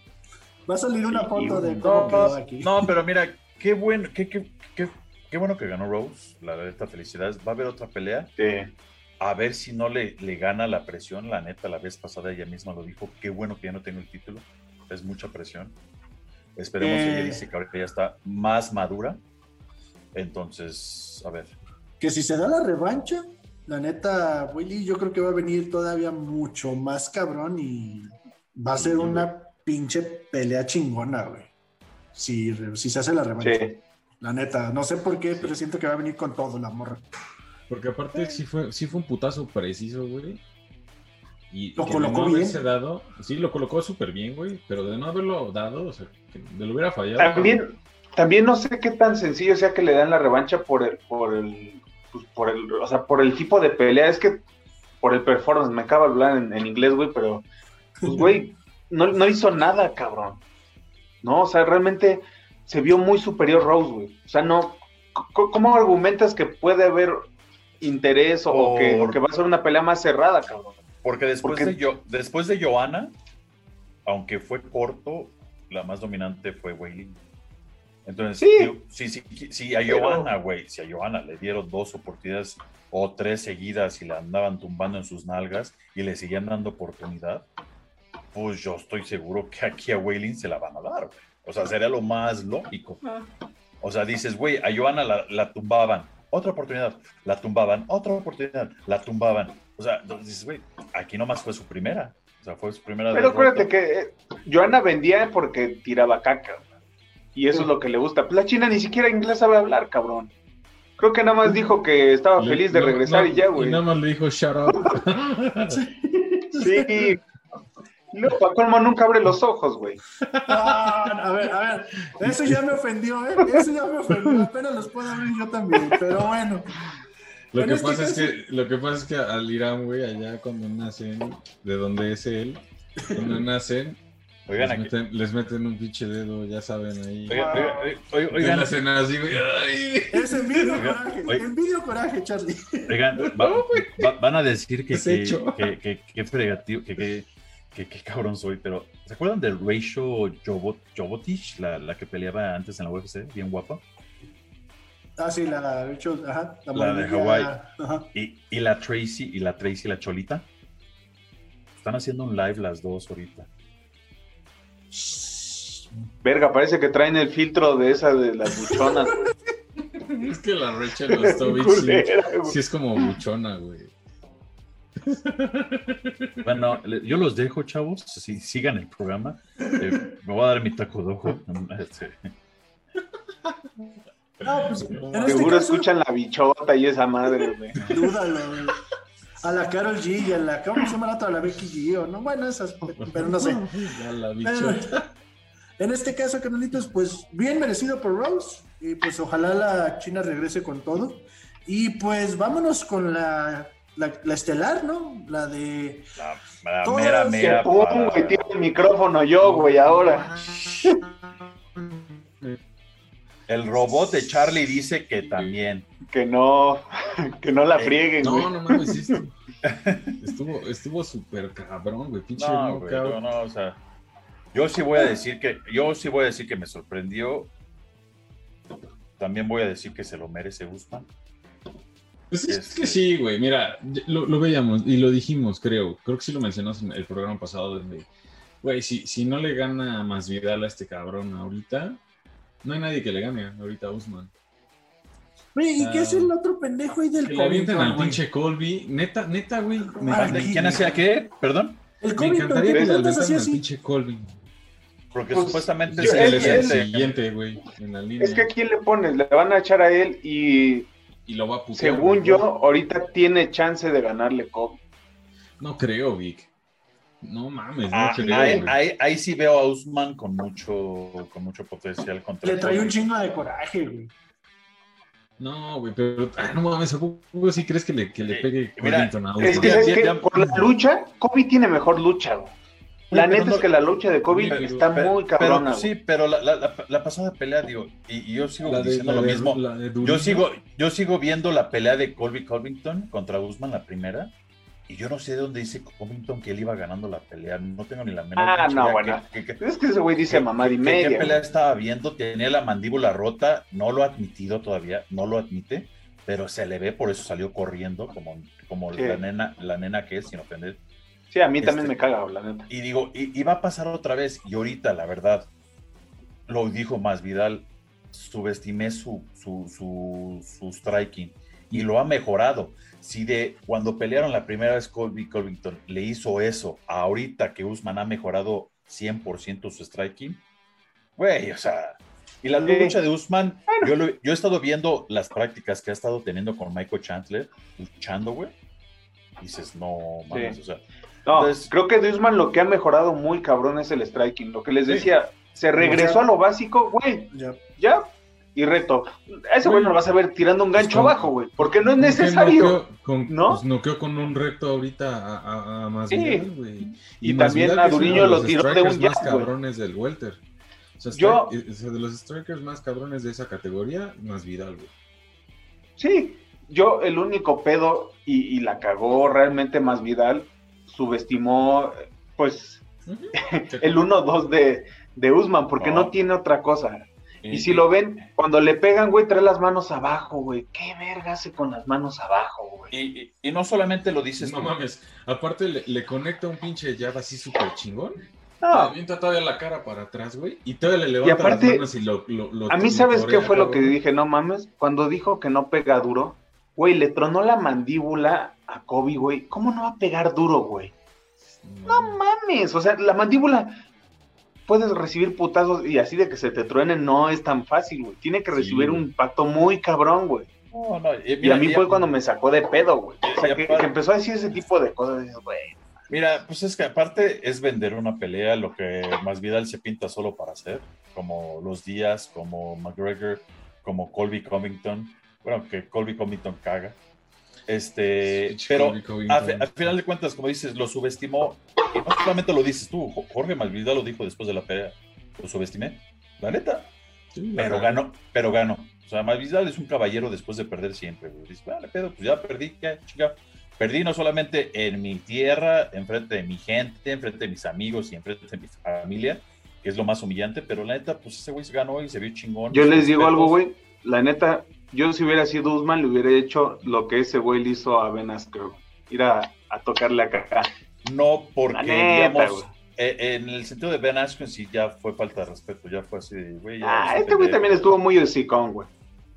Va a salir una foto de cómo quedó aquí. No, pero mira, qué bueno, qué, qué, qué, qué bueno que ganó Rose, la neta, felicidades. ¿Va a haber otra pelea? Sí. A ver si no le, le gana la presión, la neta, la vez pasada ella misma lo dijo, qué bueno que ya no tengo el título, es mucha presión. Esperemos que ella eh. dice que ahorita ya está más madura. Entonces, a ver. Que si se da la revancha, la neta, Willy, yo creo que va a venir todavía mucho más cabrón y va a ser una pinche pelea chingona, güey si, si se hace la revancha. La neta, no sé por qué, pero siento que va a venir con todo la morra. Porque aparte sí fue, sí fue un putazo preciso, güey. Y lo colocó bien. Dado, sí, lo colocó súper bien, güey. Pero de no haberlo dado, o sea, que de lo hubiera fallado. También, también no sé qué tan sencillo sea que le dan la revancha por el, por el, pues, por el, o sea, por el tipo de pelea. Es que por el performance, me acaba de hablar en, en inglés, güey, pero, pues, güey, no, no hizo nada, cabrón. ¿no? O sea, realmente se vio muy superior Rose, güey. O sea, no. ¿Cómo argumentas que puede haber interés o, que, va a ser una pelea más cerrada, cabrón? Porque después, De, yo, después de Johanna, aunque fue corto, la más dominante fue Wailing. Entonces, sí, sí, sí, a Johanna, güey, si a Johanna le dieron dos oportunidades o tres seguidas y la andaban tumbando en sus nalgas y le seguían dando oportunidad, pues yo estoy seguro que aquí a Wailing se la van a dar, O sea, sería lo más lógico. O sea, dices, güey, a Joana la, tumbaban, otra oportunidad, la tumbaban, otra oportunidad, la tumbaban. O sea, dices, güey, aquí nomás fue su primera. O sea, fue su primera. Pero acuérdate que eh, Joana vendía porque tiraba caca. Y eso es lo que le gusta. La China ni siquiera inglés sabe hablar, cabrón. Creo que nada más dijo que estaba feliz de regresar y ya, güey. Y nada más le dijo shut up. sí, no, Colmo nunca abre los ojos, güey. a ver, a ver, eso ya me ofendió, ¿eh? Eso ya me ofendió. Apenas los puedo abrir yo también, pero bueno. Lo que, este pasa es que, lo que pasa es que al Irán, güey, allá cuando nacen, de donde es él, cuando nacen, les, meten, un pinche dedo, ya saben ahí. Oigan, oigan, hacen así, güey. Es envidio coraje, envidio coraje, Charlie. Oigan, van a decir que, que, que, que, fregativo, que, qué, cabrón soy, pero ¿se acuerdan de Rachel Jobotich, la, la, que peleaba antes en la UFC, bien guapa? Ah, sí, la Rachel, ajá, la, de Hawaii. Y, y, la Tracy, y la Tracy, la Cholita. Están haciendo un live las dos ahorita. Verga, parece que traen el filtro de esa de las buchonas. es que la Rachel Ostovich sí, sí, es como buchona, güey. Bueno, yo los dejo, chavos. Si sigan el programa, eh, me voy a dar mi taco de ojo. Este. Pues, este Seguro escuchan la bichota y esa madre, güey. Dúdalo, A la Carol G y a la. ¿Cómo se llama la otra? La Becky G, no? Bueno, esas, pero no sé. la bichota. En este caso, canalitos, pues bien merecido por Rose. Y pues ojalá la China regrese con todo. Y pues vámonos con la la, la, estelar, ¿no? La de. La, la mera, mera. Que tiene el micrófono yo, güey, ahora. El robot de Charlie dice que también. Que no, que no la eh, frieguen, no, güey. No, no mames, estuvo, estuvo súper cabrón, güey. Pinche no, güey, no, no, o sea. Yo sí voy a decir que, yo sí voy a decir que me sorprendió. También voy a decir que se lo merece Guzmán. Pues es, que sí, güey. Mira, lo, veíamos y lo dijimos, creo. Creo que sí lo mencionamos en el programa pasado. Donde, güey, si, si no le gana más Vidal a este cabrón ahorita, no hay nadie que le gane ahorita a Usman. Güey, ¿y qué es el otro pendejo ahí del que Colby? Le al pinche Colby. Neta, neta, güey. ¿Quién hacía qué? ¿Perdón? El me encantaría que le aventaran al pinche Colby. Porque pues, supuestamente es el siguiente, güey, en la línea. Es que ¿a quién le pones? Le van a echar a él y y lo va a Según yo, ahorita tiene chance de ganarle Kobe. No creo, Vic. No mames, no Ah, creo. ahí, ahí- ahí sí veo a Usman con mucho, con mucho potencial contra Le trae un chingo de coraje, güey. No, güey, pero ah, no mames, ¿a poco sí crees que le, que le Eh, pegue mira, Es que, Ya- ¿sabes ya- qué? ya- por la lucha, Kobe tiene mejor lucha, güey. La Pero neta no- es que la lucha de Kobe Pero- está Pero- muy pero- cabrona, sí, güey. pero la, la- la- la pasada pelea, digo, y, y yo sigo La de- diciendo lo de- mismo. de Yo sigo, yo sigo viendo la pelea de Colby Covington contra Usman, la primera, y yo no sé de dónde dice Covington que él iba ganando la pelea. No tengo ni la menor Ah, pinche no, idea bueno. qué- qué- Es que ese güey dice mamá y qué- media. ¿Qué pelea estaba viendo? Tenía la mandíbula rota, no lo ha admitido todavía, no lo admite, pero se le ve, por eso salió corriendo, como, como Sí. la, nena, la nena que es, sin ofender. Sí, a mí también Este- me caga, la neta. Y digo, y, y va a pasar otra vez. Y ahorita, la verdad, lo dijo más Vidal, subestimé su, su, su, su striking y lo ha mejorado. Si de cuando pelearon la primera vez Colby Covington le hizo eso, ahorita que Usman ha mejorado 100% su striking, güey, o sea, y la lucha de Usman, yo, lo- yo he estado viendo las prácticas que ha estado teniendo con Michael Chandler, luchando, güey. Dices, no, mames, Sí. o sea, No, Entonces- creo que Dusman lo que ha mejorado muy cabrón es el striking. Lo que les Sí. decía, se regresó a lo básico, güey, Ya. ya, y reto. A ese güey no lo vas a ver tirando un gancho Pues con- abajo, güey, porque no es ¿Con qué necesario. Con, ¿No? Pues noqueó con un recto ahorita a, a, a Masvidal, Sí. güey. Y Masvidal, también a Duriño de lo tiró de strikers un más jab, güey. cabrones del welter. O sea, Yo- sea, de los strikers más cabrones de esa categoría, Masvidal, güey. Sí, yo el único pedo, y, y la cagó realmente más Vidal, subestimó, pues, el 1-2 de, de Usman, porque No. no tiene otra cosa. Y si lo ven, cuando le pegan, güey, trae las manos abajo, güey. ¿Qué verga hace con las manos abajo, güey? Y, y- y no solamente lo dices No tú. mames, aparte le, le conecta un pinche jab así súper chingón. Le No, avienta todavía la cara para atrás, güey. Y todavía le levanta aparte, las manos y lo, lo, lo- a mí, lo ¿sabes qué fue lo que dije? No mames, cuando dijo que no pega duro, güey, le tronó la mandíbula a Kobe, güey. ¿Cómo no va a pegar duro, güey? No mames, o sea, la mandíbula puedes recibir putazos y así de que se te truenen no es tan fácil, güey. Tiene que recibir un impacto muy cabrón, güey. No, no, y, a mí fue cuando me sacó de pedo, güey. O sea, que, que empezó a decir ese tipo de cosas. güey, Mira, pues es que aparte es vender una pelea, lo que más Vidal se pinta solo para hacer, como los Díaz, como McGregor, como Colby Covington. Bueno, que Colby Covington caga. Este, pero al final de cuentas, como dices, lo subestimó. Y no solamente lo dices tú, Jo- Jorge Masvidal lo dijo después de la pelea. Lo subestimé, la neta. Sí, Pero ganó, pero ganó. O sea, Masvidal es un caballero después de perder siempre. güey. Dice, vale, pedo, pues ya perdí, ya, chica. Perdí no solamente en mi tierra, enfrente de mi gente, enfrente de mis amigos y enfrente de mi familia, que es lo más humillante, pero la neta, pues ese güey se ganó y se vio chingón. Yo les digo algo, güey. La neta, yo si hubiera sido Usman, le hubiera hecho lo que ese güey le hizo a Ben Askren. Ir a, a tocarle acá. No, porque, neta, digamos, eh, en el sentido de Ben Askren sí ya fue falta de respeto, ya fue así de, güey. Ah, es este güey también estuvo muy hocicón, güey.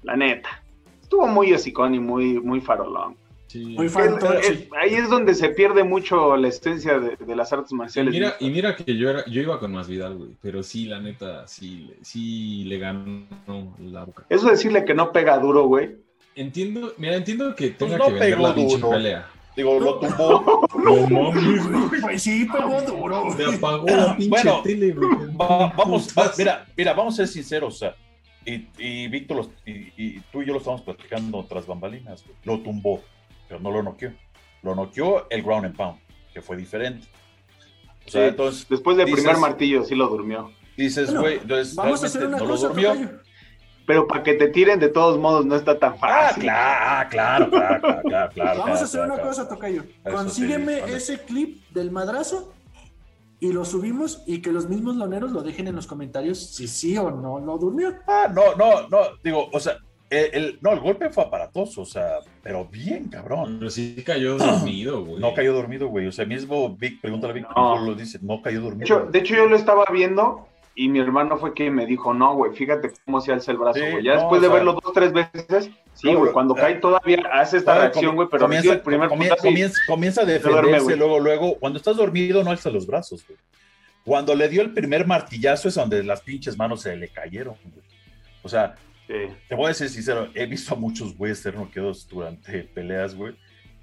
La neta. Estuvo muy hocicón y muy, muy farolón. Sí. Muy El- fantoche. el- ahí es donde se pierde mucho la esencia de, de las artes Y marciales. mira, y mira que yo era, yo iba con Masvidal, güey, pero sí, la neta, sí, le- sí le ganó la boca. Eso decirle que no pega duro, güey. Entiendo, mira, entiendo que tenga no que vender la pinche duro. pelea. Digo, lo tumbó. No mames, güey. Pues sí, pegó duro. Se apagó la pinche Bueno, tele, güey. Va- vamos, va- mira, mira, vamos a ser sinceros, o sea, y, y Víctor, los- y, y tú y yo lo estamos platicando tras bambalinas, güey. lo tumbó, pero no lo noqueó. Lo noqueó el ground and pound, que fue diferente. O sea, Sí. entonces Después del Dices- primer martillo sí lo durmió. dices, Bueno, güey, entonces Vamos a hacer una no cosa, lo durmió. tocayo. Pero para que te tiren de todos modos no está tan Ah, fácil. ah, claro, claro, claro, claro, claro, Vamos claro, a hacer claro, una claro. cosa, Tocayo. Consígueme sí, vale. ese clip del madrazo y lo subimos y que los mismos loneros lo dejen en los comentarios si sí o no lo durmió. Ah, no, no, no, digo, o sea, el, el- no, el golpe fue aparatoso, o sea, pero bien, cabrón. Pero sí cayó dormido, güey. No cayó dormido, güey. O sea, mismo Vic, pregúntale a Vic, No. lo dice, no cayó De dormido. hecho, de hecho, yo lo estaba viendo y mi hermano fue quien me dijo, no, güey, fíjate cómo se alza el brazo, Sí, güey. ya no, después de sea, verlo dos, tres veces, sí, güey, cuando eh, cae todavía hace esta Ah, reacción, güey, pero comienza, el primer comi- putazo y- comienza, comienza a defenderse, luego, luego, cuando estás dormido no alza los brazos, güey. Cuando le dio el primer martillazo es donde las pinches manos se le cayeron, güey. O sea, Sí. te voy a ser sincero, he visto a muchos güeyes ser noqueados durante peleas, güey.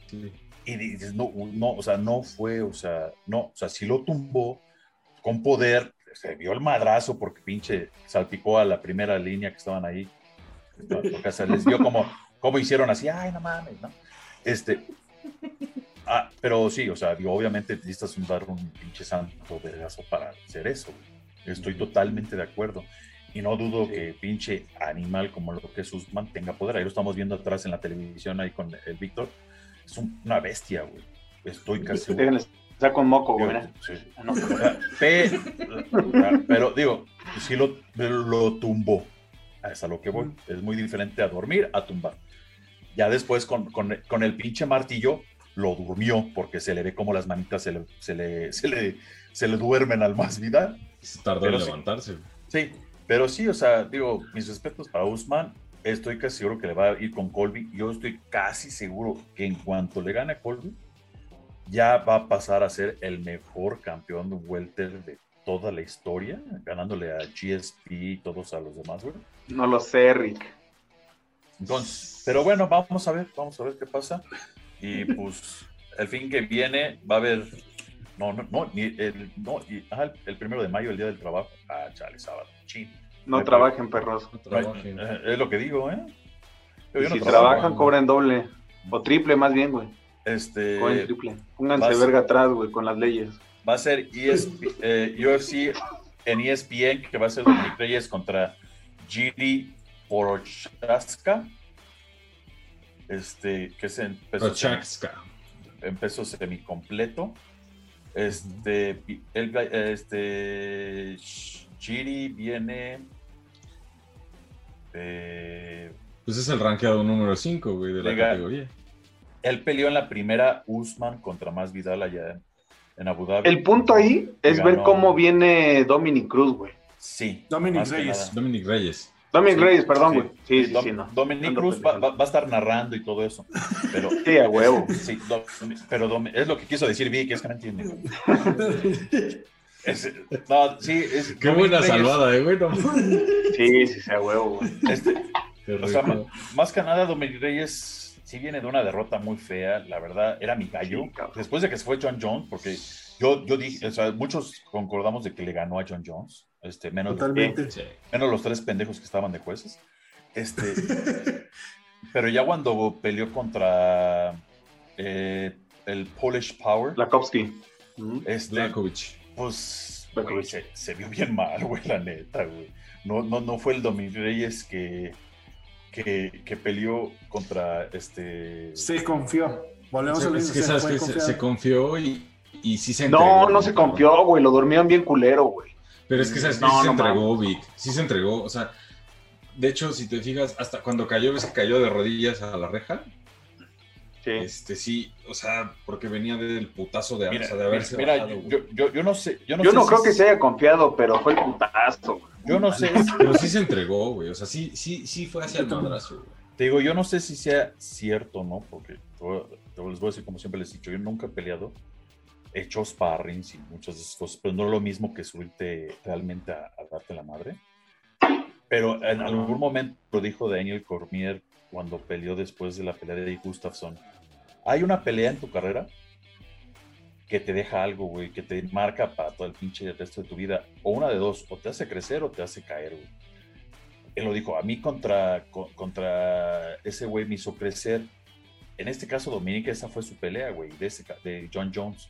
Sí. y dices, no, no, o sea, no fue, o sea, no, o sea, si lo tumbó con poder, se vio el madrazo porque pinche salpicó a la primera línea que estaban ahí. Porque se les vio como, como hicieron así, ay, no mames, ¿no? Este, ah, pero sí, o sea, digo, obviamente necesitas un, dar un pinche santo vergazo para hacer eso. Estoy totalmente de acuerdo. Y no dudo que pinche animal como lo que es Usman tenga poder. Ahí lo estamos viendo atrás en la televisión ahí con el Víctor. Es una bestia, güey. Estoy casi Está con moco, güey. Sí. Pero, digo, si lo, lo tumbó. Es a lo que voy. Es muy diferente a dormir a tumbar. Ya después con, con, el pinche martillo lo durmió porque se le ve como las manitas se le, se le, se le, se le duermen al más vida. Tardó en levantarse. Sí, pero sí, o sea, digo, mis respetos para Usman. Estoy casi seguro que le va a ir con Colby. Yo estoy casi seguro que en cuanto le gane a Colby, ya va a pasar a ser el mejor campeón de welter de toda la historia, ganándole a GSP y todos a los demás, güey. No lo sé, Rick. Entonces, pero bueno, vamos a ver, vamos a ver qué pasa. Y pues el fin que viene va a haber, no, no, no, ni el, no, el, primero de mayo, el día del trabajo. Ah, chale, sábado, chin. No trabajen, perros. Eh, es lo que digo, ¿eh? si trabajan, cobren doble. O triple, más bien, güey. Este, Pónganse verga atrás, güey, con las leyes. Va a ser ESP, eh, UFC en ESPN, que va a ser Dominic Reyes contra Giri Porochaska. Este, que es en peso, en peso semicompleto. Este, el, este, Giri viene. pues es el rankeado número 5, güey, de la categoría. Él peleó en la primera Usman contra Más Vidal allá en, Abu Dhabi. El punto ahí es ver cómo viene Dominic Cruz, güey. Sí. Dominic Reyes. Dominic Reyes. Dominic Reyes, perdón, güey. Sí, sí, sí, no. Dominic Cruz va, a estar narrando y todo eso. Pero, sí, a huevo. Sí, pero es lo que quiso decir Vicky, es que no entiende. no, sí, es, Qué buena salvada, eh, güey. Sí, sí, sí, a huevo, güey. Este, o sea, más que nada, Dominic Reyes sí viene de una derrota muy fea, la verdad, era mi gallo. Después de que se fue John Jones, porque yo, yo dije, o sea, muchos concordamos de que le ganó a John Jones, este, menos, Totalmente. menos los tres pendejos que estaban de jueces. Este, pero ya cuando peleó contra eh, el Polish Power, Lakowski, este, pues se, se, vio bien mal, güey, la neta, güey. No, no, no fue el Dominic Reyes que que, que peleó contra este. Se confió. Volvemos a lo mismo. se, confió y, y sí se entregó. No, no se confió, güey. Lo dormían bien culero, güey. Pero es que ¿sabes? sí se entregó, Vic. Sí se entregó. O sea, de hecho, si te fijas, hasta cuando cayó, ves que cayó de rodillas a la reja. Sí. Este, sí, o sea, porque venía del putazo de, mira, de haberse mira, yo, yo, yo, no sé. Yo no, yo no creo que se haya confiado, pero fue el putazo, güey. Yo no sé. Pero sí se entregó, güey. O sea, sí, sí, sí fue hacia el madrazo, güey. Te digo, yo no sé si sea cierto, ¿no? Porque les voy a decir, como siempre les he dicho, yo nunca he peleado. He hecho sparrings y muchas de esas cosas, pero no es lo mismo que subirte realmente a, darte la madre. Pero en algún momento lo dijo Daniel Cormier cuando peleó después de la pelea de Gustafsson. Hay una pelea en tu carrera que te deja algo, güey, que te marca para todo el pinche resto de tu vida. O una de dos, o te hace crecer o te hace caer, güey. Él lo dijo, a mí contra, contra ese güey me hizo crecer. En este caso, Dominica, esa fue su pelea, güey, de, de John Jones.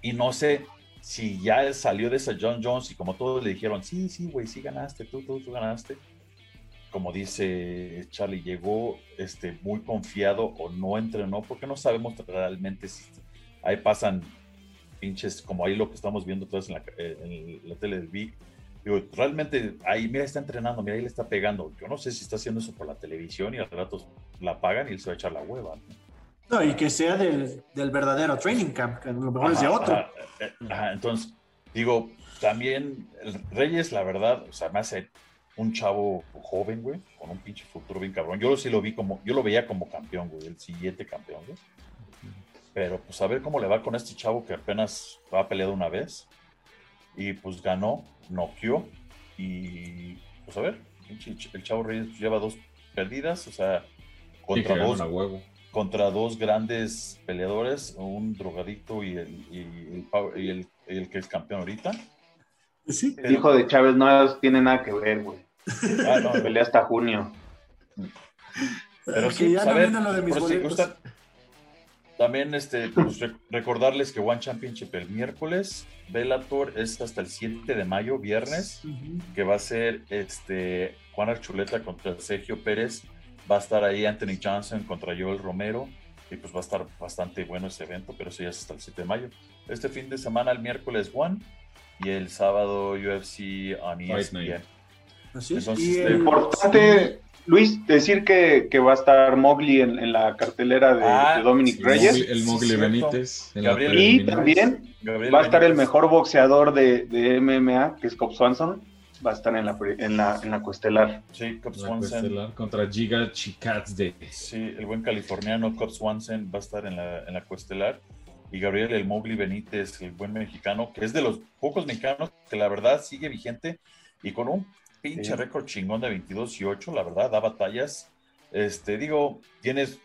Y no sé si ya salió de esa John Jones y como todos le dijeron, sí, sí, güey, sí ganaste, tú, tú, tú ganaste. Como dice Charlie, llegó este, muy confiado o no entrenó, porque no sabemos realmente si ahí pasan pinches, como ahí lo que estamos viendo todos en la, en la tele del Big. Digo, realmente ahí, mira, está entrenando, mira, ahí le está pegando. Yo no sé si está haciendo eso por la televisión y al rato la pagan y él se va a echar la hueva. No, y que sea del, del verdadero training camp, que lo mejor es de otro. Eh, ajá, entonces, digo, también Reyes, la verdad, o sea, me hace un chavo joven, güey, con un pinche futuro bien cabrón. Yo sí lo vi como, yo lo veía como campeón, güey, el siguiente campeón, güey. Pero pues a ver cómo le va con este chavo que apenas ha peleado una vez. Y pues ganó, noqueó. Y pues a ver, el chavo Reyes lleva dos perdidas, o sea, contra dos. contra dos grandes peleadores, un drogadito y el, y el, el, que es campeón ahorita. Sí. El hijo de Chávez no tiene nada que ver, güey. Ah, no. Pelea hasta junio. Pero sí, ya pues, no lo de mis también este, pues, recordarles que One Championship el miércoles, Bellator es hasta el 7 de mayo, viernes, que va a ser este, Juan Archuleta contra Sergio Pérez, va a estar ahí Anthony Johnson contra Joel Romero, y pues va a estar bastante bueno ese evento, pero eso ya es hasta el 7 de mayo. Este fin de semana, el miércoles One, y el sábado UFC on ESPN. Así es. Este, importante Luis, decir que, va a estar Mowgli en, la cartelera de, ah, Dominic Reyes. el Mowgli Benítez. y también va a estar el mejor boxeador de, MMA, que es Cobb Swanson. Va a estar en la, en la, en la cuestelar. Sí, Cobb Swanson. contra Giga Chikadze. Sí, el buen californiano Cobb Swanson va a estar en la, en la cuestelar. Y Gabriel el Mowgli Benítez, el buen mexicano, que es de los pocos mexicanos que la verdad sigue vigente y con un pinche récord chingón de 22 y 8, la verdad, da batallas. Este, digo, tienes,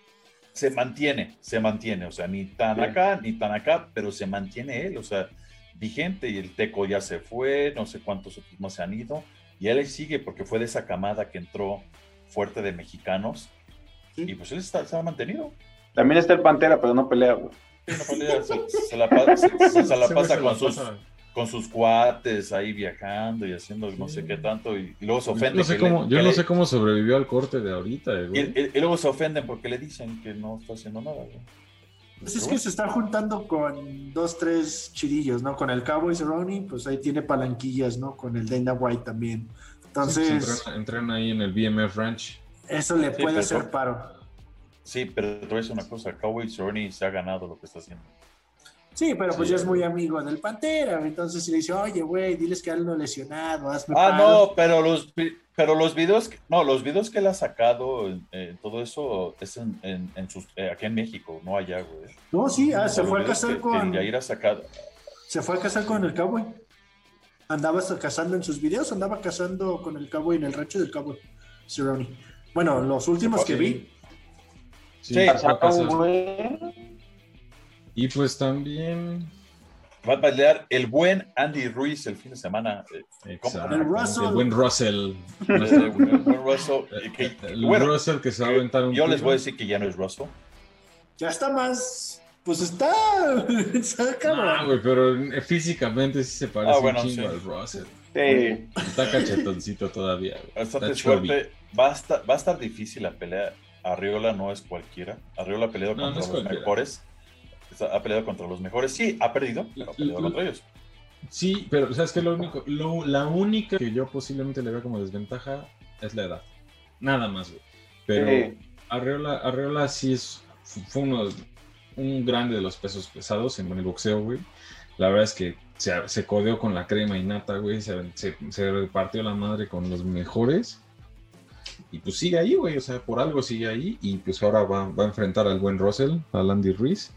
se mantiene, se mantiene, o sea, ni tan acá, ni tan acá, pero se mantiene él, o sea, vigente y el Teco ya se fue, no sé cuántos otros más se han ido, y él sigue porque fue de esa camada que entró fuerte de mexicanos, y pues él está, se ha mantenido. También está el Pantera, pero no pelea, güey. no pelea, se, la, pasa con sus con sus cuates ahí viajando y haciendo no sé qué tanto y, luego se ofenden. No sé cómo, yo no sé cómo sobrevivió al corte de ahorita. Y, luego se ofenden porque le dicen que no está haciendo nada. Pues es que se está juntando con dos, tres chirillos, ¿no? Con el Cowboy Cerrone, pues ahí tiene palanquillas, ¿no? Con el Dana White también. Pues Entonces. entran, ahí en el BMF Ranch. Eso le puede hacer paro. Sí, pero te voy a decir una cosa: Cowboy Cerrone se ha ganado lo que está haciendo. Sí, pero pues ya es muy amigo del Pantera, entonces le dice, oye, güey, diles que ando lesionado, hazme Ah, no, pero los, pero los videos, no, los videos que él ha sacado, eh, todo eso es en, en, sus, eh, aquí en México, no allá, güey. No, sí, ah, se fue a casar con... Que sacado. Se fue a casar con el Cowboy. Andaba cazando en sus videos, andaba cazando con el Cowboy en el rancho del Cowboy, Cerrone. Bueno, los últimos que vi. Sí, sí y pues también. Va a pelear el buen Andy Ruiz el fin de semana. Eh, el, Russell. el buen Russell. el buen Russell. Que, el Russell que se va a aventar un Yo les voy a decir que ya no es Russell. Ya está más. Pues está. está cabrón. güey, pero físicamente sí se parece ah, bueno, un chingo al Russell. Sí. Está cachetoncito todavía. Bastante fuerte. Va a, estar, va a estar difícil la pelea. Arriola no es cualquiera. Arriola ha peleado contra los mejores ha peleado contra los mejores. Sí, ha perdido, pero ha peleado contra ellos. Sí, pero ¿sabes qué? Lo único, la única que yo posiblemente le veo como desventaja es la edad. Nada más, güey. Pero Arreola, sí es, fue uno, un grande de los pesos pesados en el boxeo, güey. La verdad es que se, se codeó con la crema y nata, güey. Se, se, repartió la madre con los mejores. Y pues sigue ahí, güey. O sea, por algo sigue ahí. Y pues ahora va, va a enfrentar al buen Russell, a Landy Ruiz.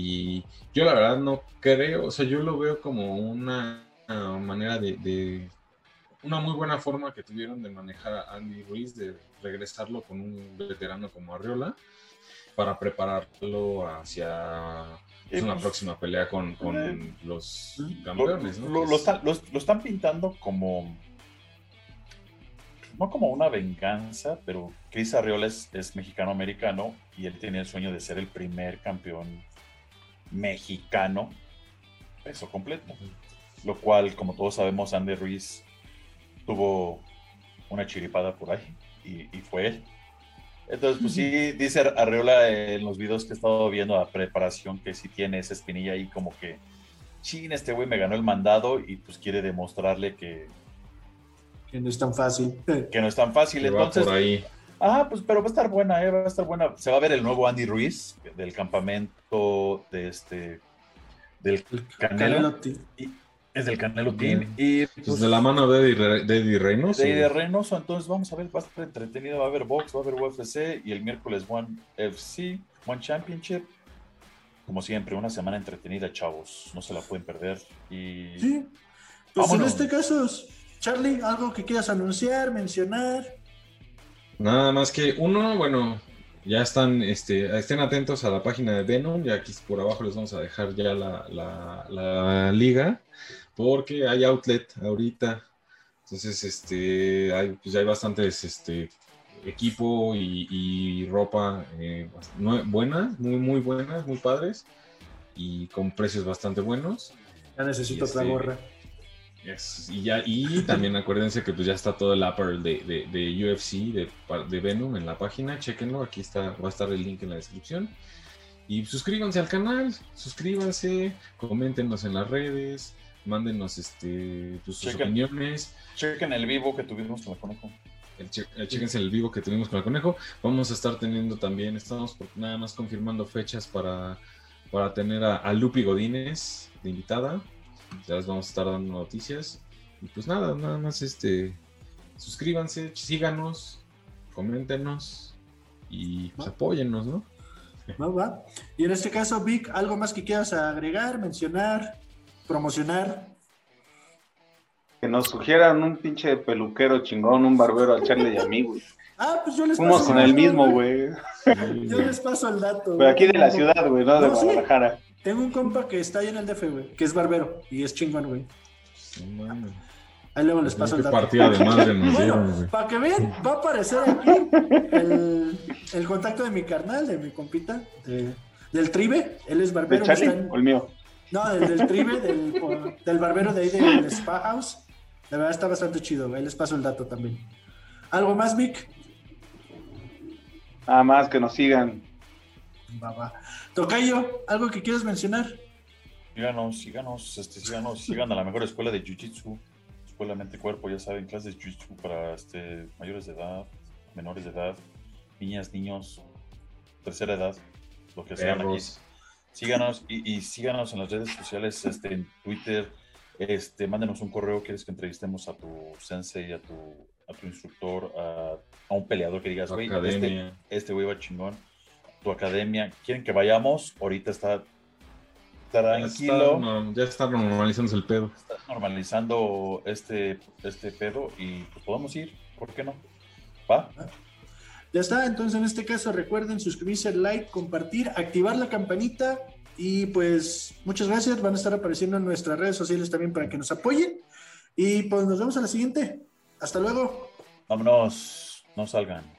Y yo la verdad no creo, o sea, yo lo veo como una, manera de, una muy buena forma que tuvieron de manejar a Andy Ruiz, de regresarlo con un veterano como Arriola, para prepararlo hacia pues, una próxima pelea con, con los campeones. Lo, lo, están pintando como, no como una venganza, pero Chris Arriola es, es mexicano-americano y él tiene el sueño de ser el primer campeón mexicano peso completo. Lo cual, como todos sabemos, Andy Ruiz tuvo una chiripada por ahí y, fue él. Entonces, pues sí, dice Arreola en los videos que he estado viendo a preparación que sí tiene esa espinilla ahí como que, chin, este güey me ganó el mandado y pues quiere demostrarle que... Que no es tan fácil. Que no es tan fácil. Entonces, por ahí. Ah, pues, pero va a estar buena, eh, va a estar buena. Se va a ver el nuevo Andy Ruiz del campamento de este del Canelo. es del Canelo Team. Y pues, de la mano de Eddie, Reynoso. De Eddie Reynoso, entonces vamos a ver, va a estar entretenido. Va a haber box, va a haber UFC y el miércoles One FC, One Championship. Como siempre, una semana entretenida, chavos. No se la pueden perder. Y... Sí. Pues en este caso, Charlie, algo que quieras anunciar, mencionar. Nada más que uno, bueno, ya están, este, estén atentos a la página de Venom, ya aquí por abajo les vamos a dejar ya la, liga, porque hay outlet ahorita, entonces este, hay, pues ya hay bastantes este, equipo y, ropa eh, buena, muy, muy buenas, muy padres, y con precios bastante buenos. Ya necesito otra este, gorra. Y, ya, y también acuérdense que pues ya está todo el apparel de, de, UFC, de, de, Venom en la página, chequenlo, aquí está, va a estar el link en la descripción. Y suscríbanse al canal, suscríbanse, coméntenos en las redes, mándenos este, pues, sus opiniones. Chequen el vivo que tuvimos con el conejo. El chequense el vivo que tuvimos con el conejo. Vamos a estar teniendo también, estamos nada más confirmando fechas para, para tener a, a Lupi Godínez de invitada ya les vamos a estar dando noticias. Y pues nada, nada más este, suscríbanse, síganos, coméntenos y pues apóyennos, ¿no? Va, va. Y en este caso, Vic, ¿algo más que quieras agregar, mencionar, promocionar? Que nos sugieran un pinche peluquero chingón, un barbero al Charlie y a mí, güey. Ah, pues yo les paso. con el mismo, güey. Yo les paso el dato. Pero aquí de la ciudad, güey, no de Guadalajara. Tengo un compa que está ahí en el DF, güey, que es barbero y es chingón, güey. Ahí luego les paso el dato. partida de madre nos dieron, Para que vean, va a aparecer aquí el, el, contacto de mi carnal, de mi compita, del Tribe. Él es barbero. ¿De Charlie o el mío? No, del, del Tribe, del, del, barbero de ahí del Spa House. La verdad está bastante chido, Ahí les paso el dato también. ¿Algo más, Vic? Nada más que nos sigan Va, Tocayo, ¿algo que quieras mencionar? Síganos, síganos, este, síganos, sigan a la mejor escuela de Jiu-Jitsu, escuela mente cuerpo, ya saben, clases de Jiu-Jitsu para este, mayores de edad, menores de edad, niñas, niños, tercera edad, lo que sean aquí. Síganos y, síganos en las redes sociales, este, en Twitter, este, mándenos un correo, quieres que entrevistemos a tu sensei, a tu, a tu instructor, a, un peleador que digas, güey, este, este güey va chingón tu academia, quieren que vayamos, ahorita está tranquilo. Ya está, normalizándose el pedo. Está normalizando este, este pedo y pues podemos ir, ¿por qué no? ¿Va? Ya está, entonces en este caso recuerden suscribirse, like, compartir, activar la campanita y pues muchas gracias, van a estar apareciendo en nuestras redes sociales también para que nos apoyen y pues nos vemos a la siguiente. Hasta luego. Vámonos, no salgan.